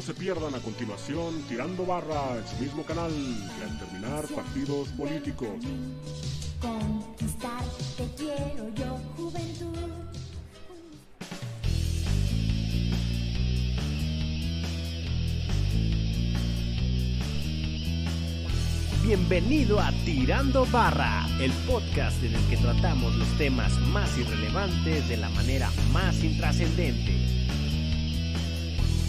no se pierdan a continuación Tirando Barra en su mismo canal y al terminar partidos políticos. Conquistarte quiero yo, juventud. Bienvenido a Tirando Barra, el podcast en el que tratamos los temas más irrelevantes de la manera más intrascendente.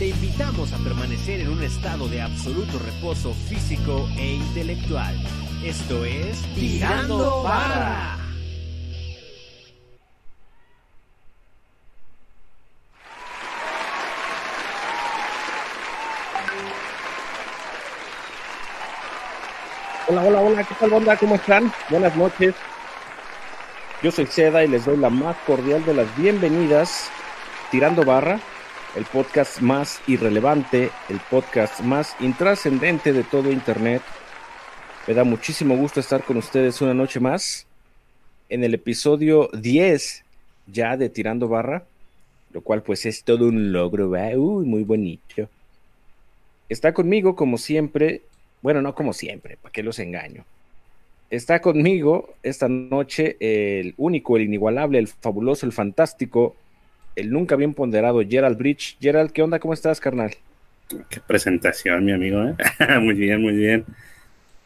Te invitamos a permanecer en un estado de absoluto reposo físico e intelectual. Esto es Tirando Barra. Hola, hola, hola, ¿qué tal, onda? ¿Cómo están? Buenas noches. Yo soy Seda y les doy la más cordial de las bienvenidas. Tirando Barra, el podcast más irrelevante, el podcast más intrascendente de todo Internet. Me da muchísimo gusto estar con ustedes una noche más en el episodio 10 ya de Tirando Barra, lo cual pues es todo un logro. Uy, muy bonito. Está conmigo, como siempre, bueno, no como siempre, ¿para qué los engaño? Está conmigo esta noche el único, el inigualable, el fabuloso, el fantástico, el nunca bien ponderado Gerald Bridge. Gerald, ¿qué onda? ¿Cómo estás, carnal? Qué presentación, mi amigo. ¿eh? muy bien, muy bien.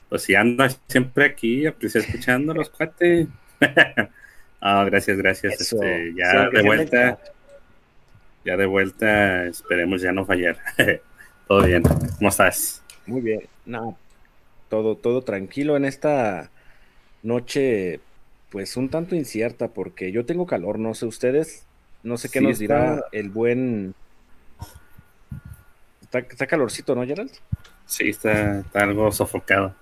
Pues si ando siempre aquí, aprecio escuchando los cuates. Ah, gracias, gracias. Eso, Este, ya de vuelta, ya de vuelta, esperemos ya no fallar. Todo bien. ¿Cómo estás? Muy bien. No, todo, todo tranquilo en esta noche, pues un tanto incierta, porque yo tengo calor, no sé ustedes, no sé qué Sí, nos dirá está- el buen. Está, está calorcito, ¿no, Gerald? Sí, está, está algo sofocado.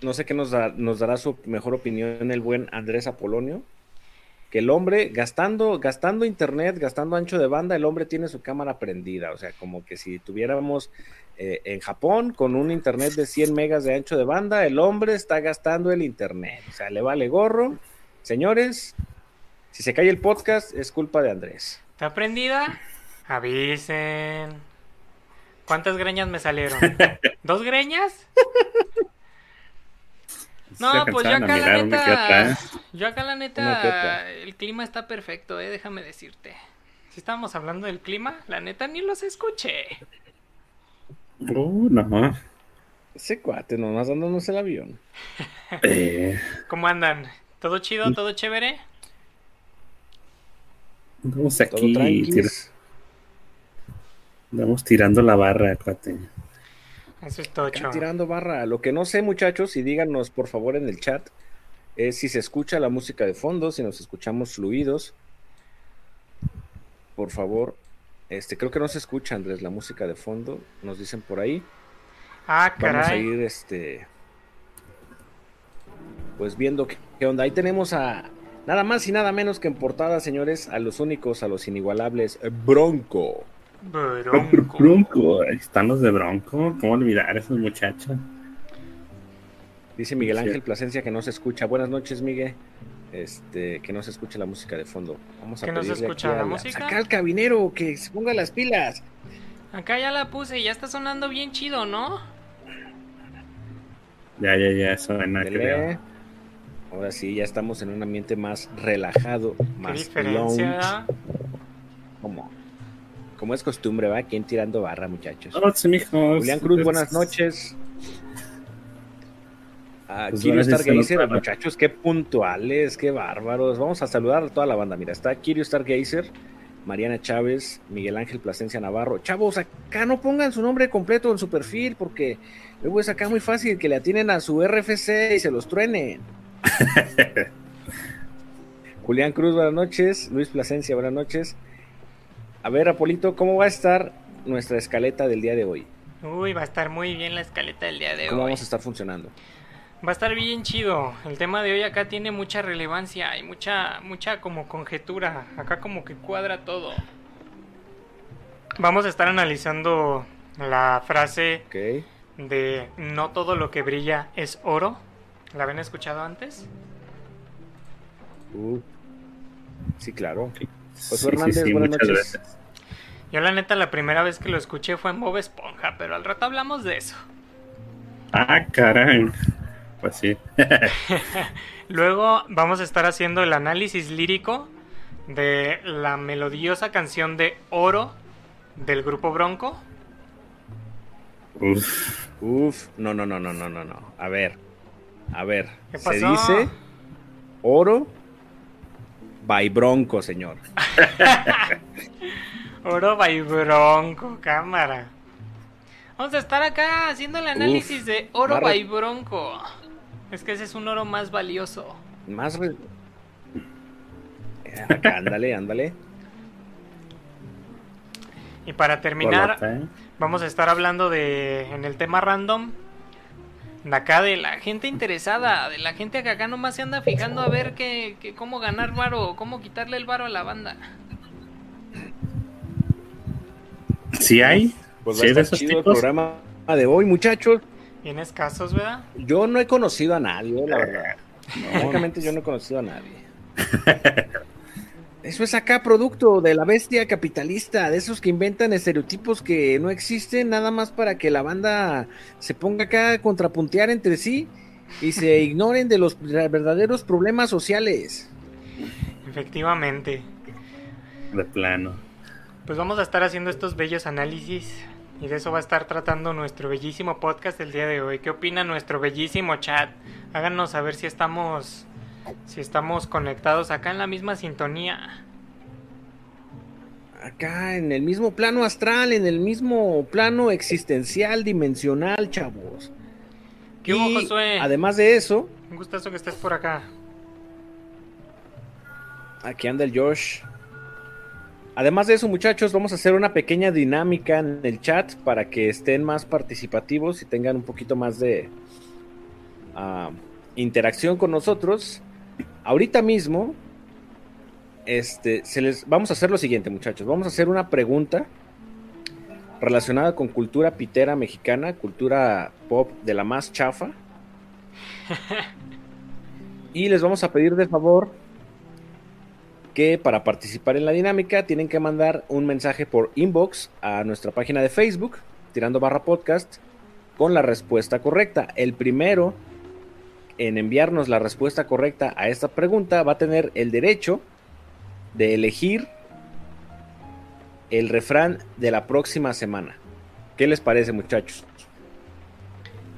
No sé qué nos, da- nos dará su mejor opinión el buen Andrés Apolonio. Que el hombre, gastando, gastando internet, gastando ancho de banda, el hombre tiene su cámara prendida. O sea, como que si tuviéramos eh, en Japón con un internet de 100 megas de ancho de banda, el hombre está gastando el internet. O sea, le vale gorro. Señores, si se cae el podcast, es culpa de Andrés. ¿Está prendida? Avisen. ¿Cuántas greñas me salieron? ¿Dos greñas? No, pues yo alcanzaron a acá la ¿eh? neta. Yo acá la neta. El clima está perfecto, eh, déjame decirte. Si estábamos hablando del clima, la neta ni los escuché. Uh, no. Ese cuate, nomás dándonos el avión. Eh, ¿Cómo andan? ¿Todo chido? ¿Todo chévere? Andamos Todo aquí, tira- andamos tirando la barra, cuate. Eso es tocho. tirando barra. Lo que no sé, muchachos, y díganos por favor en el chat, es si se escucha la música de fondo, si nos escuchamos fluidos. Por favor. Este, creo que no se escucha, Andrés, la música de fondo. Nos dicen por ahí. Ah, Vamos a caray. ir, este. Pues viendo qué, qué onda. Ahí tenemos a nada más y nada menos que en portada, señores, a los únicos, a los inigualables, Bronco. Bronco. Bronco, están los de Bronco. ¿Cómo olvidar a esos muchachos? Dice Miguel. Ángel Plasencia que no se escucha. Buenas noches, Miguel. Este, que no se escucha la música de fondo. Vamos a ¿Que no se pedirle escucha aquí la al- música? Acá al cabinero que se ponga las pilas. Acá ya la puse, ya está sonando bien chido, ¿no? Ya, ya, ya, suena, Dele. creo. Ahora sí, ya estamos en un ambiente más relajado, ¿Qué más lounge, como, como es costumbre, ¿va? ¿Quién tirando barra, muchachos? Oh, sí. Julián Cruz, buenas noches. Pues Kirio gracias, Stargazer, muchachos, qué puntuales, qué bárbaros. Vamos a saludar a toda la banda. Mira, está Kirio Stargazer, Mariana Chávez, Miguel Ángel Plasencia Navarro. Chavos, acá no pongan su nombre completo en su perfil porque luego es acá muy fácil que le atinen a su RFC y se los truenen. Julián Cruz, buenas noches. Luis Plasencia, buenas noches. A ver, Apolito, ¿cómo va a estar nuestra escaleta del día de hoy? Uy, va a estar muy bien la escaleta del día de ¿Cómo hoy. vamos a estar funcionando? Va a estar bien chido. El tema de hoy acá tiene mucha relevancia y mucha, mucha como conjetura. Acá como que cuadra todo. Vamos a estar analizando la frase de no todo lo que brilla es oro. ¿La habían escuchado antes? Uh, sí, claro. Sí, Josué Hernández, buenas muchas noches. gracias. Yo la neta la primera vez que lo escuché fue en Bob Esponja, pero al rato hablamos de eso. Ah, caray. Pues sí. Luego vamos a estar haciendo el análisis lírico de la melodiosa canción de Oro del grupo Bronco. Uf. Uf, no, no, no, no, no, no, no. A ver, a ver. ¿Qué Se pasó? dice oro by bronco, señor. Oro by Bronco, cámara. Vamos a estar acá haciendo el análisis de Oro barra- by Bronco. Es que ese es un oro más valioso. Más. re- Eh, Acá, ándale, ándale. Y para terminar, ¿eh? vamos a estar hablando de en el tema random de acá de la gente interesada, de la gente que acá nomás se anda fijando a ver que, que cómo ganar varo, cómo quitarle el varo a la banda. ¿Sí hay? Pues va ¿Sí de esos chido el tipos? programa de hoy, muchachos. Tienes casos, ¿verdad? Yo no he conocido a nadie, la verdad. Francamente, yo no he conocido a nadie. Eso es acá producto de la bestia capitalista, de esos que inventan estereotipos que no existen, nada más para que la banda se ponga acá a contrapuntear entre sí y se ignoren de los verdaderos problemas sociales. Efectivamente. De plano. Pues vamos a estar haciendo estos bellos análisis y de eso va a estar tratando nuestro bellísimo podcast el día de hoy. ¿Qué opina nuestro bellísimo chat? Háganos saber si estamos si estamos conectados acá en la misma sintonía. Acá en el mismo plano astral, en el mismo plano existencial, dimensional, chavos. ¿Qué hubo, Y, Josué? Además de eso, Un gustazo que estés por acá. Aquí anda el Josh. Además de eso, muchachos, vamos a hacer una pequeña dinámica en el chat para que estén más participativos y tengan un poquito más de ah, interacción con nosotros. Ahorita mismo, este, se les, vamos a hacer lo siguiente, muchachos. Vamos a hacer una pregunta relacionada con cultura pitera mexicana, cultura pop de la más chafa. Y les vamos a pedir de favor que para participar en la dinámica tienen que mandar un mensaje por inbox a nuestra página de Facebook, tirando barra podcast, con la respuesta correcta. El primero en enviarnos la respuesta correcta a esta pregunta va a tener el derecho de elegir el refrán de la próxima semana. ¿Qué les parece, muchachos?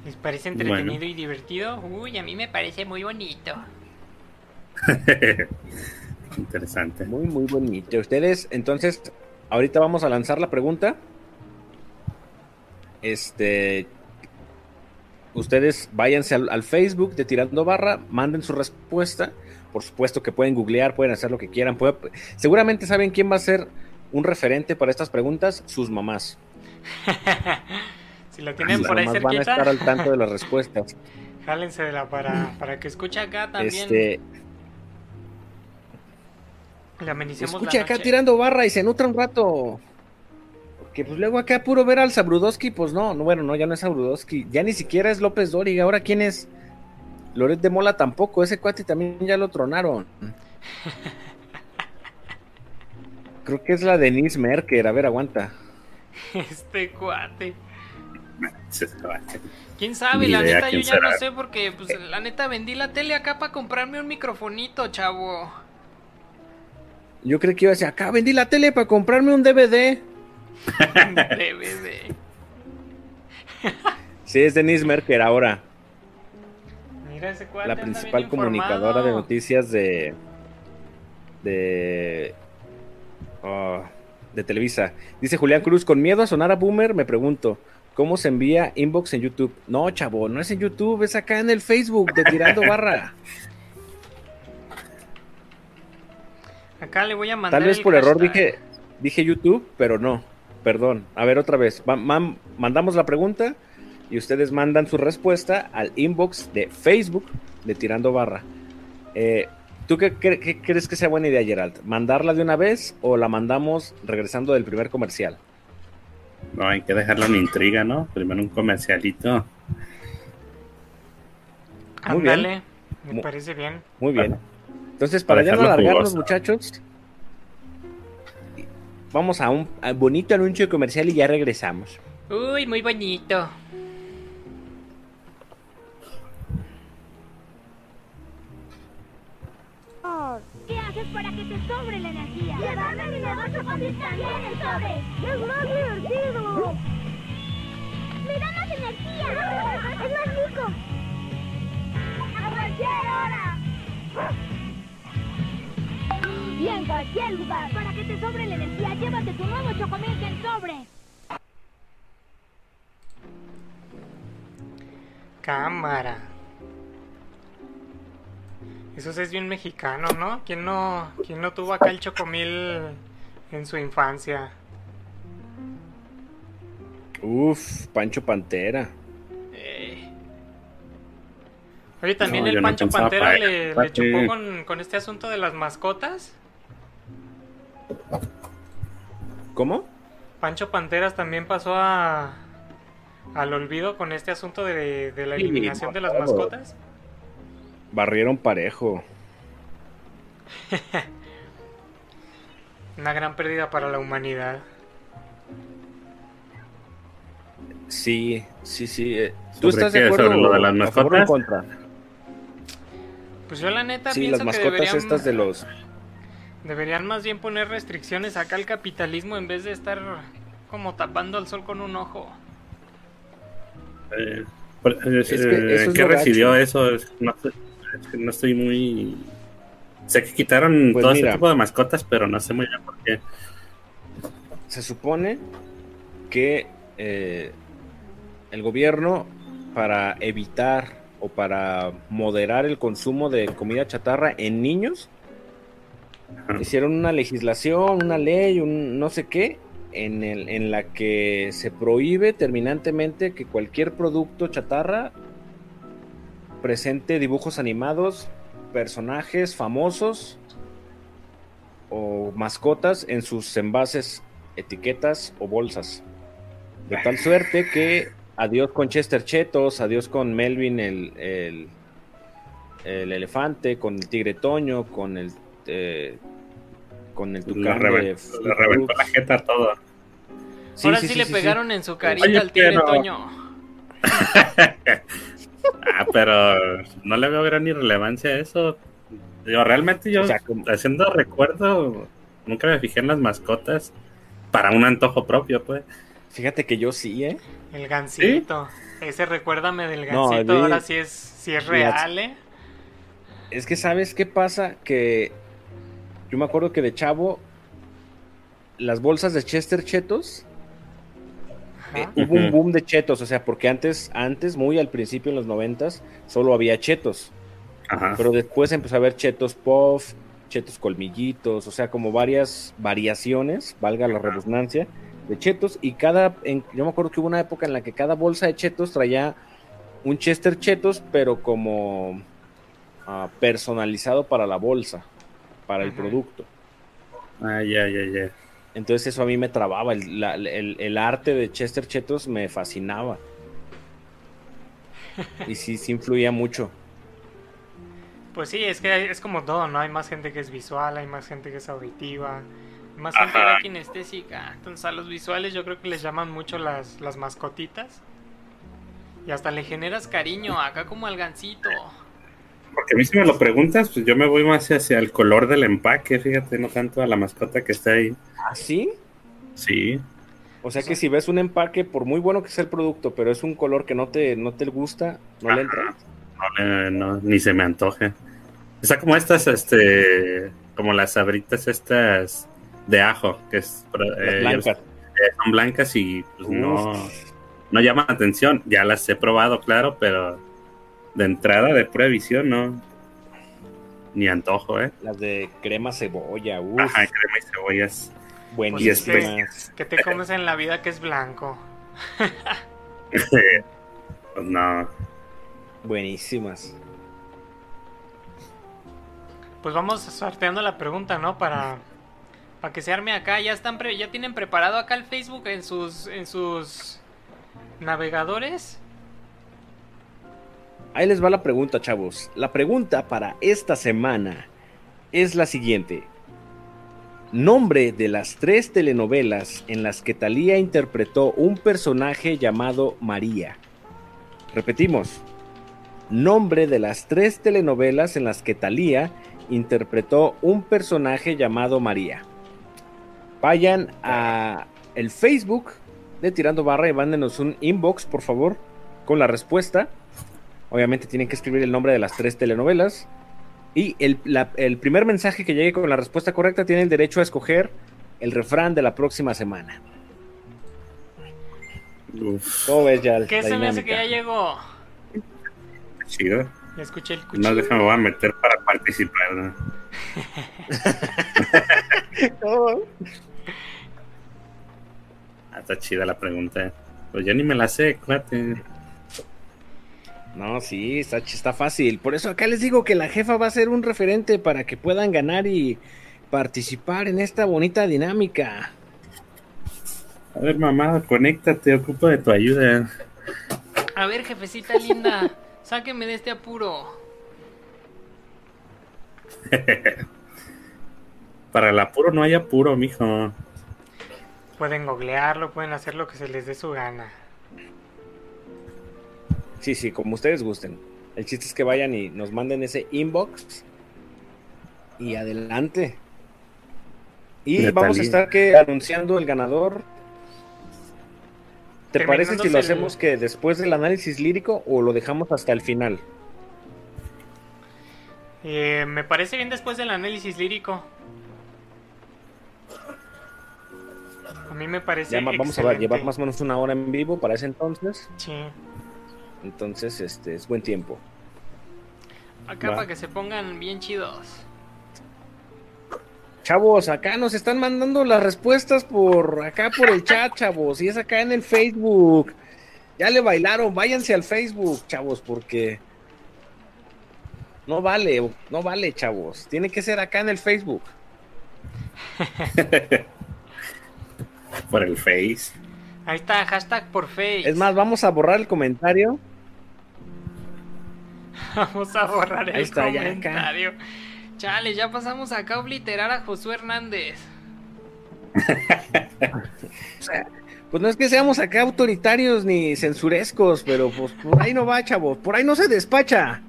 ¿Les parece entretenido Bueno. y divertido? Uy, a mí me parece muy bonito. Interesante. Muy, muy bonito. Ustedes, entonces, ahorita vamos a lanzar la pregunta. Este. Ustedes váyanse al, al Facebook de Tirando Barra, manden su respuesta. Por supuesto que pueden googlear, pueden hacer lo que quieran. puede- seguramente saben quién va a ser un referente para estas preguntas, sus mamás. si la tienen Sus por ahí van a estar al tanto de las respuestas. jálensela para, para que escuche acá también. Este, Le amenicemos escuche la acá tirando barra y se nutra un rato. Porque pues luego acá puro ver al Sabrudowski, pues no, no, bueno, no, ya no es Sabrudowski, ya ni siquiera es López Dóriga, ahora quién es Loret de Mola tampoco, ese cuate también ya lo tronaron. Creo que es la Denise Merker, a ver, aguanta. Este cuate. ¿Quién sabe? Ni La idea neta yo ya no sé porque pues la neta vendí la tele acá para comprarme un microfonito, chavo. Yo creo que iba a decir, acá vendí la tele para comprarme un DVD. DVD. Sí, es Denise Merker ahora, Mira ese la principal comunicadora de noticias de de ah, de Televisa. Dice Julián Cruz, con miedo a sonar a boomer, me pregunto, ¿cómo se envía inbox en YouTube? No, chavo, no es en YouTube, es acá en el Facebook de Tirando Barra. Acá le voy a mandar Tal vez el por error dije dije YouTube, pero no. Perdón. A ver otra vez. Mandamos la pregunta y ustedes mandan su respuesta al inbox de Facebook de Tirando Barra. Eh, ¿Tú qué, cre- qué crees que sea buena idea, Gerald? ¿Mandarla de una vez o la mandamos regresando del primer comercial? No, hay que dejarlo en intriga, ¿no? Primero un comercialito. Muy bien. Ándale, me parece bien. Muy bien. Entonces, para Para ya no alargarnos, muchachos, vamos a un bonito anuncio comercial y ya regresamos. Uy, muy bonito. ¿Qué haces para que te sobre la energía? Llevarme mi negocio con mis también el sobre. ¡Es más divertido! ¡Me da más energía! ¡Es más rico! Cualquier lugar. Para que te sobre la energía, llévate tu nuevo Chocomilk en sobre. Cámara. Eso es bien mexicano, ¿no? ¿Quién no, quién no tuvo acá el chocomil en su infancia? Uf, Pancho Pantera. Eh. Oye, también No, el Pancho Pantera para le, con, con este asunto de las mascotas. ¿Cómo? Pancho Panteras también pasó a al olvido con este asunto de, de la Sí, eliminación de las mascotas. Barrieron parejo. Una gran pérdida para la humanidad. Sí, sí, sí. eh, ¿Tú ¿Sobre estás de acuerdo ¿Sobre lo de las a favor o en mascotas? contra? Pues yo la neta Sí, pienso las que mascotas deberían, estas de los... deberían más bien poner restricciones acá al capitalismo en vez de estar como tapando al sol con un ojo. Eh, eh, que eh, eso es ¿Qué lo recibió gacho. eso? Es- No, sé- es que no estoy muy... Sé que quitaron Pues todo mira. este tipo de mascotas, pero no sé muy bien por qué. Se supone que eh, el gobierno, para evitar o para moderar el consumo de comida chatarra en niños. Hicieron una legislación, una ley, un no sé qué, en, el, en la que se prohíbe terminantemente que cualquier producto chatarra presente dibujos animados, personajes famosos o mascotas en sus envases, etiquetas o bolsas. De tal suerte que adiós con Chester Chetos, adiós con Melvin el, el, el elefante, con el tigre Toño, con el eh, con el Le, tucán de le Fruit reventó la jeta todo. Sí, Ahora sí, sí, sí, le sí, pegaron en su carita Oye, al tigre pero- Toño. Ah, pero no le veo gran irrelevancia a eso. Digo, realmente yo, O sea, como- haciendo recuerdo, nunca me fijé en las mascotas para un antojo propio, pues. Fíjate que yo sí, ¿eh? El gancito. Ese recuérdame del No, gancito. Ahora sí es, sí es real, ¿eh? Es que sabes qué pasa que yo me acuerdo que de chavo las bolsas de Chester Chetos eh, hubo un boom de chetos, o sea, porque antes antes muy al principio en los noventas solo había chetos, Ajá. pero después empezó a haber chetos puff, chetos colmillitos, o sea, como varias variaciones, valga la redundancia, de chetos. Y cada en- yo me acuerdo que hubo una época en la que cada bolsa de chetos traía un Chester Chetos, pero como ah, personalizado para la bolsa, para el producto. Ah, ya, ya, ya. Entonces eso a mí me trababa, el, la- el- el arte de Chester Chetos me fascinaba. Y sí, sí influía mucho. Pues sí, es que hay- es como todo, ¿no? Hay más gente que es visual, hay más gente que es auditiva, más gente que era kinestésica. Entonces a los visuales yo creo que les llaman mucho las, las mascotitas. Y hasta le generas cariño, acá como al gancito. Porque a mí si me lo preguntas, pues yo me voy más hacia el color del empaque, fíjate, no tanto a la mascota que está ahí. ¿Así? Sí. O sea que si ves un empaque, por muy bueno que sea el producto, pero es un color que no te, no te gusta, no le entra. No, no, ni se me antoje. Está como estas, este, como las sabritas estas de ajo, que es, eh, blancas. eh, son blancas y pues, no, no llaman la atención. Ya las he probado, claro, pero de entrada, de pura visión, no. Ni antojo, ¿eh? Las de crema cebolla, uff, Ajá, crema y cebollas. buenísimas. Que te comes en la vida que es blanco. Pues no. Buenísimas. Pues vamos sorteando la pregunta, ¿no? Para, para que se arme acá. Ya están pre- ya tienen preparado acá el Facebook en sus en sus navegadores. Ahí les va la pregunta, chavos. La pregunta para esta semana es la siguiente. Nombre de las tres telenovelas en las que Talía interpretó un personaje llamado María. Repetimos. Nombre de las tres telenovelas en las que Talía interpretó un personaje llamado María. Vayan a el Facebook de Tirando Barra y mándenos un inbox, por favor, con la respuesta. Obviamente tienen que escribir el nombre de las tres telenovelas. Y el, la- el primer mensaje que llegue con la respuesta correcta tiene el derecho a escoger el refrán de la próxima semana. Uf, ¿Cómo ves ya? ¿Qué la se me hace que ya llegó? chido. Ya escuché el No, cuchillo. déjame, voy a meter para participar. ¿no? No. Ah, está chida la pregunta. Pues yo ni me la sé, cuate. No, sí, está, está fácil. Por eso acá les digo que la jefa va a ser un referente para que puedan ganar y participar en esta bonita dinámica. A ver, mamá, conéctate, ocupo de tu ayuda. A ver, jefecita linda, sáqueme de este apuro. Para el apuro no hay apuro, mijo. Pueden googlearlo, pueden hacer lo que se les dé su gana. Sí, sí, como ustedes gusten. El chiste es que vayan y nos manden ese inbox. Y adelante. Y vamos a estar que anunciando el ganador. ¿Te parece si lo el- hacemos que después del análisis lírico o lo dejamos hasta el final? Eh, me parece bien después del análisis lírico. A mí me parece. Ya vamos a llevar más o menos una hora en vivo para ese entonces. Sí. Entonces, este es buen tiempo. Acá Va. para que se pongan bien chidos. Chavos, acá nos están mandando las respuestas por acá por el chat, chavos, y es acá en el Facebook. Ya le bailaron, váyanse al Facebook, chavos, porque no vale, no vale, chavos. Tiene que ser acá en el Facebook. Por el Face. Ahí está, hashtag por Face. Es más, vamos a borrar el comentario. Vamos a borrar el Ahí está, ya acá. comentario. Chale, ya pasamos acá a obliterar a Josué Hernández. Pues no es que seamos acá autoritarios ni censurescos, pero pues por ahí no va, chavos, por ahí no se despacha.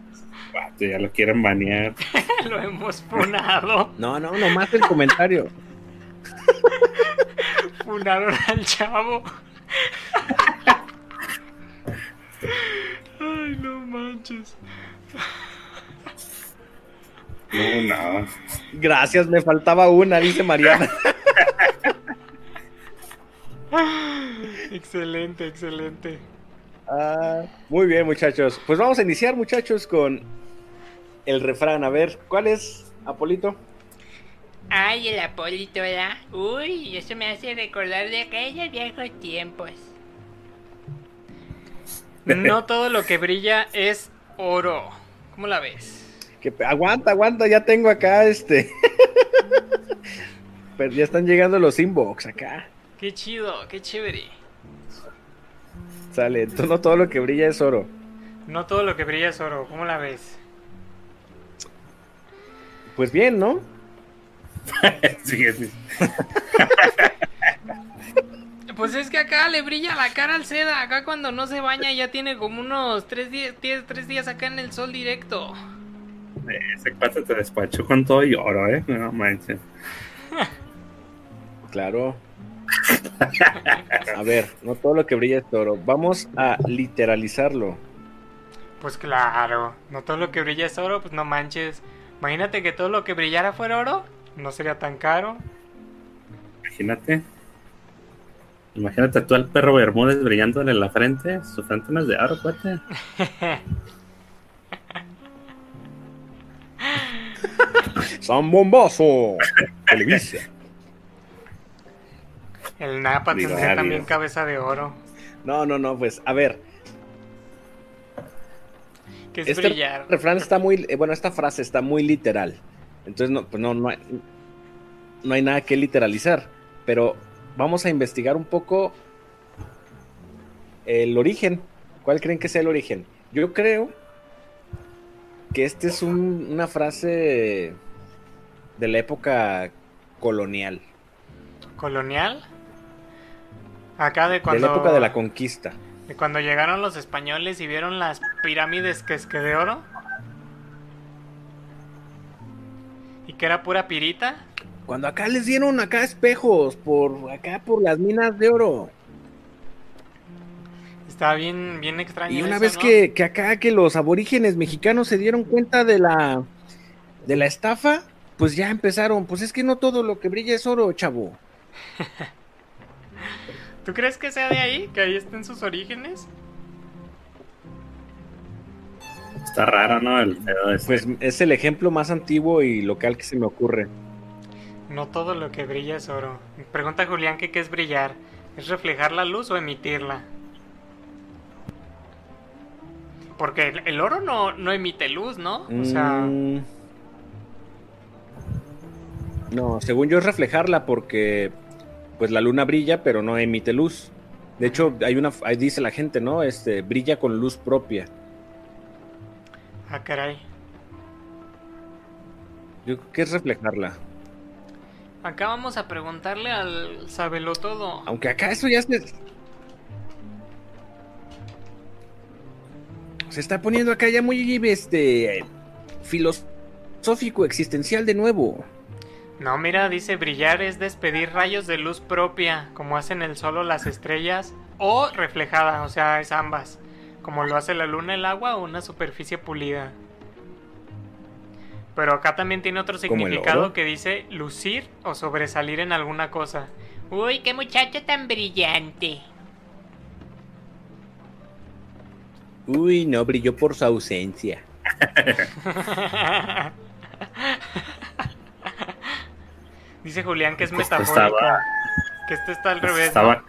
Ya lo quieren banear. Lo hemos funado. No, no, nomás el comentario. Funaron al chavo. Ay, no manches. No, no. Gracias, me faltaba una, dice Mariana. Excelente, excelente. Ah, muy bien, muchachos. Pues vamos a iniciar, muchachos, con el refrán. A ver, ¿cuál es, Apolito? Ay, el Apolito, ¿verdad? Uy, eso me hace recordar de aquellos viejos tiempos. No todo lo que brilla es oro. ¿Cómo la ves? Que, aguanta, aguanta, ya tengo acá este. Pero ya están llegando los inbox acá. Qué chido, qué chévere. Sale, no todo lo que brilla es oro. No todo lo que brilla es oro. ¿Cómo la ves? Pues bien, ¿no? Sí, sí. Pues es que acá le brilla la cara al seda. Acá cuando no se baña ya tiene como unos tres días, diez- tres días acá en el sol directo. Ese cuate te despachó con todo y oro, ¿eh? No manches. Claro. A ver, no todo lo que brilla es oro. Vamos a literalizarlo. Pues claro, no todo lo que brilla es oro, pues no manches. Imagínate que todo lo que brillara fuera oro, no sería tan caro. Imagínate. Imagínate tú al perro Bermúdez brillándole en la frente. Su frente no es de oro, cuate. ¡San Bombazo! Televisa. El Napa tendría también cabeza de oro. No, no, no, pues, a ver. Que es Este brillar. refrán está muy, eh, bueno, esta frase está muy literal. Entonces, no, pues no, no hay, no hay nada que literalizar. Pero vamos a investigar un poco el origen. ¿Cuál creen que sea el origen? Yo creo que este es un- una frase de la época colonial. ¿Colonial? Acá de De cuando... la época de la conquista. de cuando llegaron los españoles y vieron las pirámides que es que de oro. Y que era pura pirita. Cuando acá les dieron acá espejos, por acá por las minas de oro. Estaba bien, bien extraño. Y una eso, vez ¿no? que, que acá que los aborígenes mexicanos se dieron cuenta de la de la estafa, pues ya empezaron, pues es que no todo lo que brilla es oro, chavo. ¿Tú crees que sea de ahí? ¿Que ahí estén sus orígenes? Está raro, ¿no? El pedo ese. Pues es el ejemplo más antiguo y local que se me ocurre. No todo lo que brilla es oro. Pregunta Julián que qué es brillar. ¿Es reflejar la luz o emitirla? Porque el, el oro no, no emite luz, ¿no? O sea, Mm. No, según yo es reflejarla porque pues la luna brilla pero no emite luz. De hecho, hay una ahí dice la gente, ¿no? Este brilla con luz propia. ah, caray. Yo creo que es reflejarla. Acá vamos a preguntarle al sabelotodo. Aunque acá eso ya se se está poniendo acá ya muy este filosófico existencial de nuevo. No, mira, dice brillar es despedir rayos de luz propia, como hacen el sol o las estrellas, o reflejada, o sea, es ambas, como lo hace la luna, el agua o una superficie pulida. Pero acá también tiene otro ¿Como el significado que dice lucir o sobresalir en alguna cosa. Uy, qué muchacho tan brillante. Uy, no brilló por su ausencia. dice Julián que es Esto metafórico, estaba- que esto está al revés. Estaba, ¿no?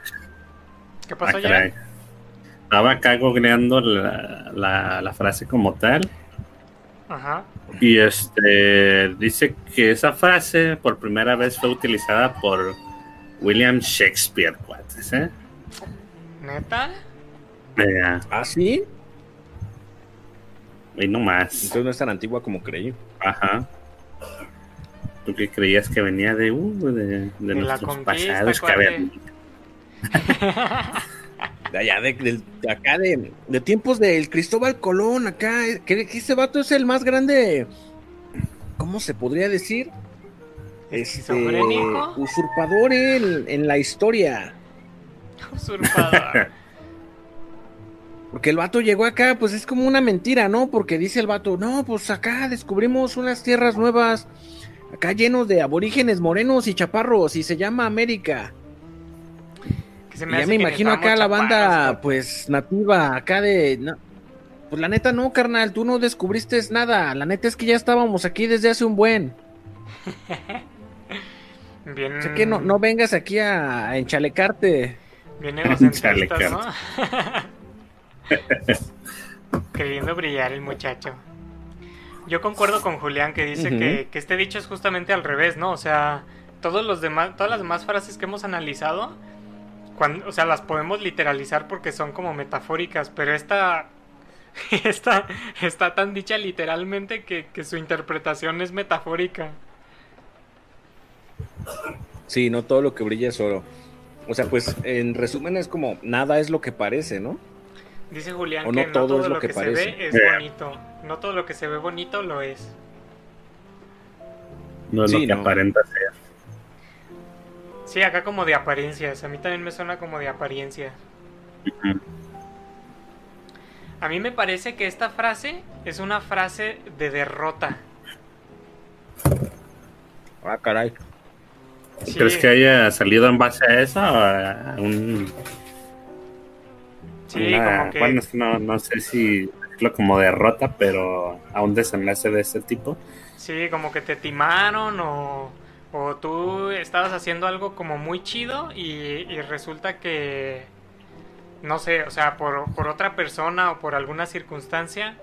¿Qué pasó ah, ya? Estaba acá googleando la, la, la frase como tal. Ajá. Y este dice que esa frase por primera vez fue utilizada por William Shakespeare, cuates, ¿eh? ¿Neta? Mira, ¿Ah, sí? y no más. Entonces no es tan antigua como creí. Ajá. ¿Tú qué creías que venía de, uh, de, de nuestros pasados cavernícolas? De allá, de, acá, de, de tiempos del Cristóbal Colón, acá. eh, Que, que ese vato es el más grande. ¿Cómo se podría decir? Este, usurpador en, en la historia. Usurpador. Porque el vato llegó acá, pues es como una mentira, ¿no? Porque dice el vato, no, pues acá descubrimos unas tierras nuevas, acá llenos de aborígenes morenos y chaparros, y se llama América. Que se Y ya me que imagino acá la banda, pues nativa, acá de. no, Pues la neta no, carnal, tú no descubriste nada. La neta es que ya estábamos aquí desde hace un buen. Bien, O sea que no, no vengas aquí a, a enchalecarte. bien egocentristas, Chalecar. ¿no? Queriendo brillar el muchacho. Yo concuerdo con Julián que dice que, que este dicho es justamente al revés, ¿no? O sea, todos los demás, todas las demás frases que hemos analizado, cuando, o sea, las podemos literalizar porque son como metafóricas, pero esta, esta está tan dicha literalmente que, que su interpretación es metafórica. Sí, no todo lo que brilla es oro. O sea, pues en resumen es como nada es lo que parece, ¿no? Dice Julián O que no no todo todo, es lo lo que que, parece. se ve es bonito. No todo lo que se ve bonito lo es. No es Sí, lo que no. aparenta ser. Sí, acá como de apariencias. A mí también me suena como de apariencia. A mí me parece que esta frase es una frase de derrota. Ah, caray. Sí, ¿Crees que haya salido en base a eso? o a un, sí, una- como que Bueno, es que no, no sé si decirlo como derrota, pero a un desenlace de ese tipo. sí, como que te timaron o, o tú estabas haciendo algo como muy chido y, y resulta que no sé, o sea, por, por otra persona o por alguna circunstancia,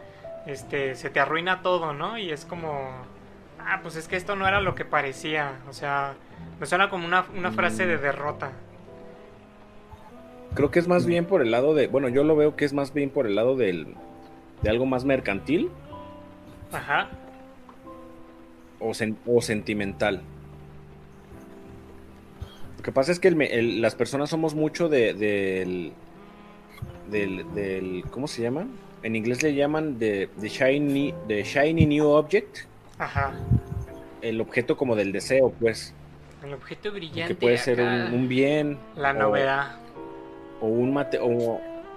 este, se te arruina todo, ¿no? Y es como, ah, pues es que esto no era lo que parecía, o sea, me suena como una, una frase de derrota. Creo que es más bien por el lado de. Bueno, yo lo veo que es más bien por el lado del. de algo más mercantil Ajá. o, sen- o sentimental. Lo que pasa es que el me- el- las personas somos mucho de, del, del, del- ¿Cómo se llama? En inglés le llaman de, de shiny, de shiny new object. Ajá. El objeto como del deseo, pues. El objeto brillante. Que puede ser un, un bien. La o- novedad. O, un mate, o,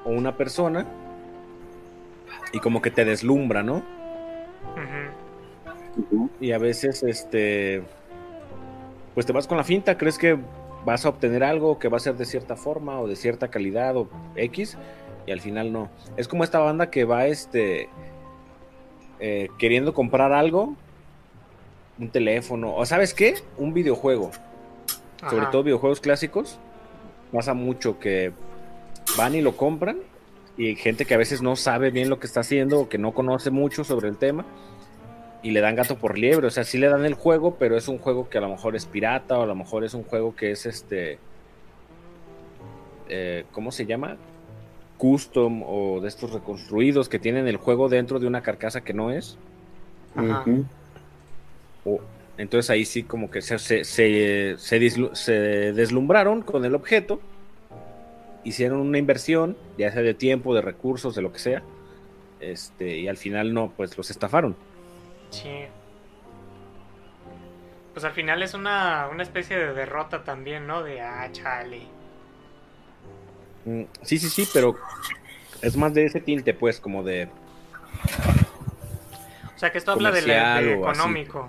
o una persona. Y como que te deslumbra, ¿no? Ujú. Y a veces, este, pues te vas con la finta, crees que vas a obtener algo que va a ser de cierta forma o de cierta calidad o X, y al final no. Es como esta banda que va, este, eh, queriendo comprar algo, un teléfono, o sabes qué, un videojuego, sobre todo videojuegos clásicos, pasa mucho que van y lo compran y gente que a veces no sabe bien lo que está haciendo o que no conoce mucho sobre el tema y le dan gato por liebre, o sea, sí le dan el juego, pero es un juego que a lo mejor es pirata o a lo mejor es un juego que es este, eh, ¿cómo se llama? Custom o de estos reconstruidos que tienen el juego dentro de una carcasa que no es. Ajá. O- entonces ahí sí como que se, se, se, se deslumbraron con el objeto, hicieron una inversión, ya sea de tiempo, de recursos, de lo que sea, este, y al final no, pues los estafaron. Sí. Pues al final es una, una especie de derrota también, ¿no? De, ah, chale. Mm, Sí, sí, sí, pero es más de ese tinte, pues, como de... O sea que esto habla de, la- de así. económico.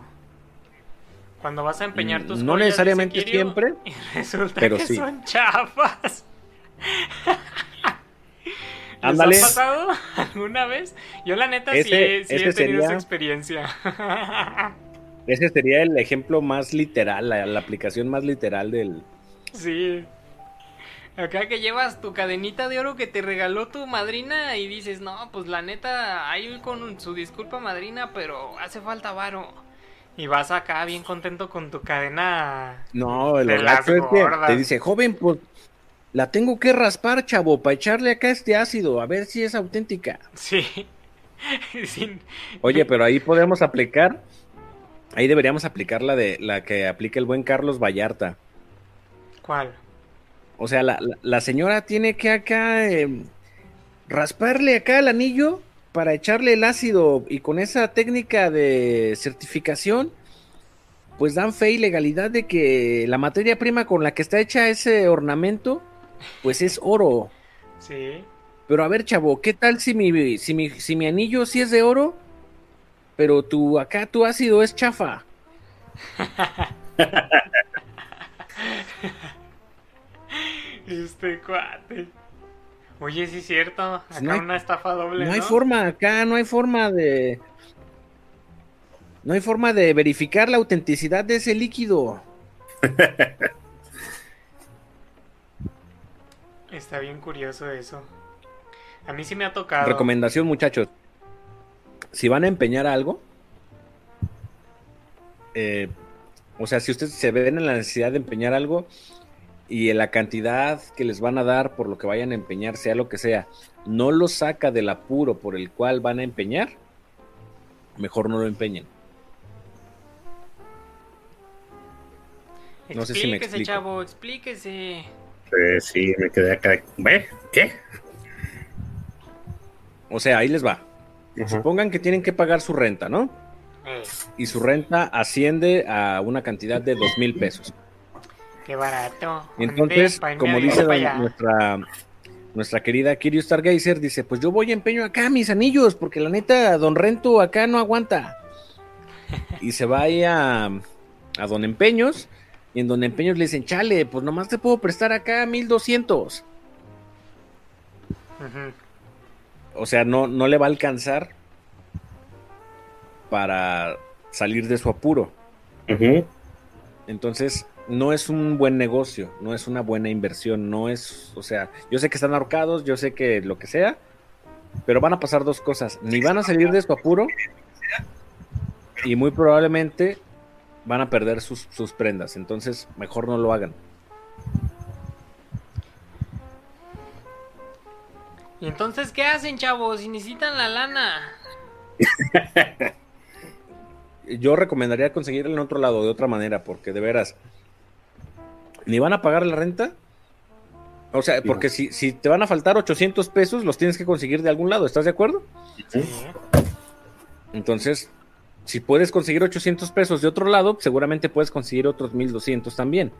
Cuando vas a empeñar Mm, tus no necesariamente siempre, y resulta pero que sí. son chafas. ¿Les Ándale. ha pasado alguna vez? Yo la neta sí, Ese- he, sí he tenido esa experiencia. Ese sería el ejemplo más literal, la, la aplicación más literal del... sí. Acá que llevas tu cadenita de oro que te regaló tu madrina y dices, no, pues la neta, ahí con su disculpa madrina, pero hace falta varo. Y vas acá bien contento con tu cadena No, el De las es que te dice, joven, pues la tengo que raspar, chavo, para echarle acá este ácido, a ver si es auténtica. Sí. Sin- Oye, pero ahí podemos aplicar, ahí deberíamos aplicar la de la que aplica el buen Carlos Vallarta. ¿Cuál? O sea, la, la- la señora tiene que acá em, rasparle acá el anillo para echarle el ácido y con esa técnica de certificación, pues dan fe y legalidad de que la materia prima con la que está hecha ese ornamento, pues es oro. Sí. Pero a ver, chavo, ¿qué tal si mi, si mi, si mi anillo sí es de oro? Pero tu, acá tu ácido es chafa. Este cuate. Oye, sí es cierto. Acá no hay- una estafa doble. No No, hay forma acá, no hay forma de... No hay forma de verificar la autenticidad de ese líquido. Está bien curioso eso. A mí sí me ha tocado. Recomendación, muchachos. Si van a empeñar algo, eh, o sea, si ustedes se ven en la necesidad de empeñar algo y en la cantidad que les van a dar por lo que vayan a empeñar, sea lo que sea, no lo saca del apuro por el cual van a empeñar, mejor no lo empeñen. no sé si me explíquese, explico. chavo, explíquese. Pues sí, me quedé acá. ¿Ve? ¿Qué? O sea, ahí les va. Supongan que tienen que pagar su renta, ¿no? Eh, Y su renta asciende a una cantidad de dos mil pesos. qué barato. Entonces, como dice nuestra, nuestra querida Kirio Stargazer, dice, pues yo voy a empeño acá mis anillos, porque la neta, don Rento acá no aguanta. Y se va ahí a, a don Empeños, y en don Empeños le dicen, chale, pues nomás te puedo prestar acá 1200. Ujú. O sea, no, no le va a alcanzar para salir de su apuro. Entonces, no es un buen negocio, no es una buena inversión, no es, o sea, yo sé que están ahorcados, yo sé que lo que sea, pero van a pasar dos cosas, ni van a salir de su apuro y muy probablemente van a perder sus, sus prendas, entonces mejor no lo hagan. ¿Y entonces qué hacen, chavos? Si necesitan la lana. Yo recomendaría conseguirlo en otro lado, de otra manera, porque de veras, ni van a pagar la renta. O sea, porque si, si te van a faltar 800 pesos, los tienes que conseguir de algún lado, ¿estás de acuerdo? Sí. Entonces, si puedes conseguir 800 pesos de otro lado, seguramente puedes conseguir otros 1200 también.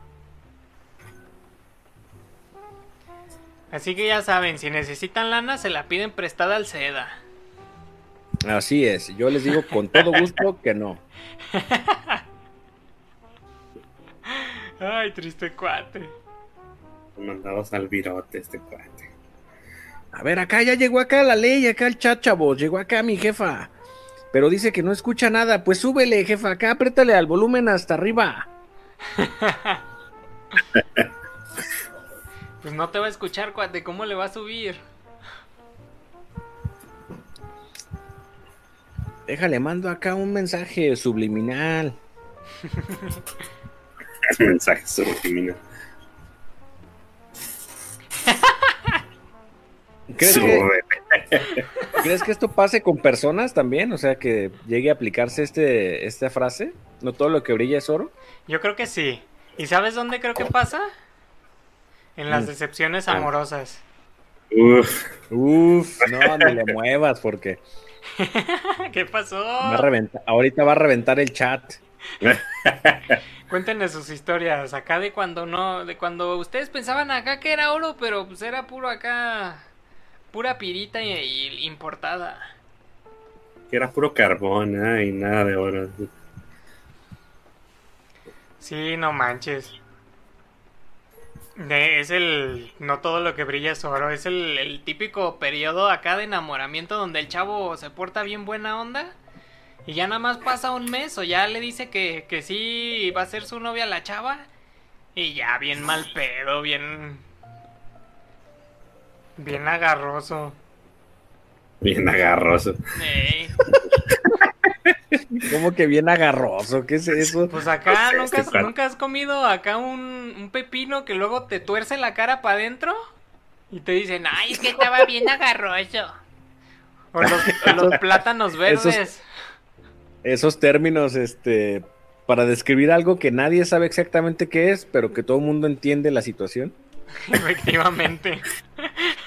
Así que ya saben, si necesitan lana, se la piden prestada al SEDA. Así es, yo les digo con todo gusto que no. Ay, triste cuate. Mandados al virote este cuate. A ver, acá ya llegó acá la ley, acá el chat, chavos, llegó acá mi jefa. Pero dice que no escucha nada, pues súbele, jefa, acá apriétale al volumen hasta arriba. Pues no te va a escuchar, cuate, ¿cómo le va a subir? Déjale, mando acá un mensaje subliminal. Mensaje subliminal. ¿Crees que. ¿Crees que esto pase con personas también? O sea, que llegue a aplicarse este, esta frase. No todo lo que brilla es oro. Yo creo que sí. ¿Y sabes dónde creo que pasa? En las Mm. decepciones amorosas. Uf, Uf, no, no le muevas porque ¿Qué pasó? va a reventar, ahorita va a reventar el chat. Cuéntenos sus historias acá de cuando no, de cuando ustedes pensaban acá que era oro, pero pues era puro acá, pura pirita y, y importada. que era puro carbón, ¿eh? y nada de oro. Sí, no manches. De- es el, no todo lo que brilla es oro, es el, el típico periodo acá de enamoramiento donde el chavo se porta bien buena onda y ya nada más pasa un mes o ya le dice que, que sí va a ser su novia la chava y ya bien mal pedo, bien, bien agarroso. Bien agarroso. Ey, Como que bien agarroso, ¿qué es eso? Pues acá No sé, nunca, este nunca has comido acá un, un pepino que luego te tuerce la cara para adentro y te dicen, ay, Es que estaba bien agarroso. O los, o los plátanos verdes. Esos términos, este, para describir algo que nadie sabe exactamente qué es, pero que todo el mundo entiende la situación. Efectivamente.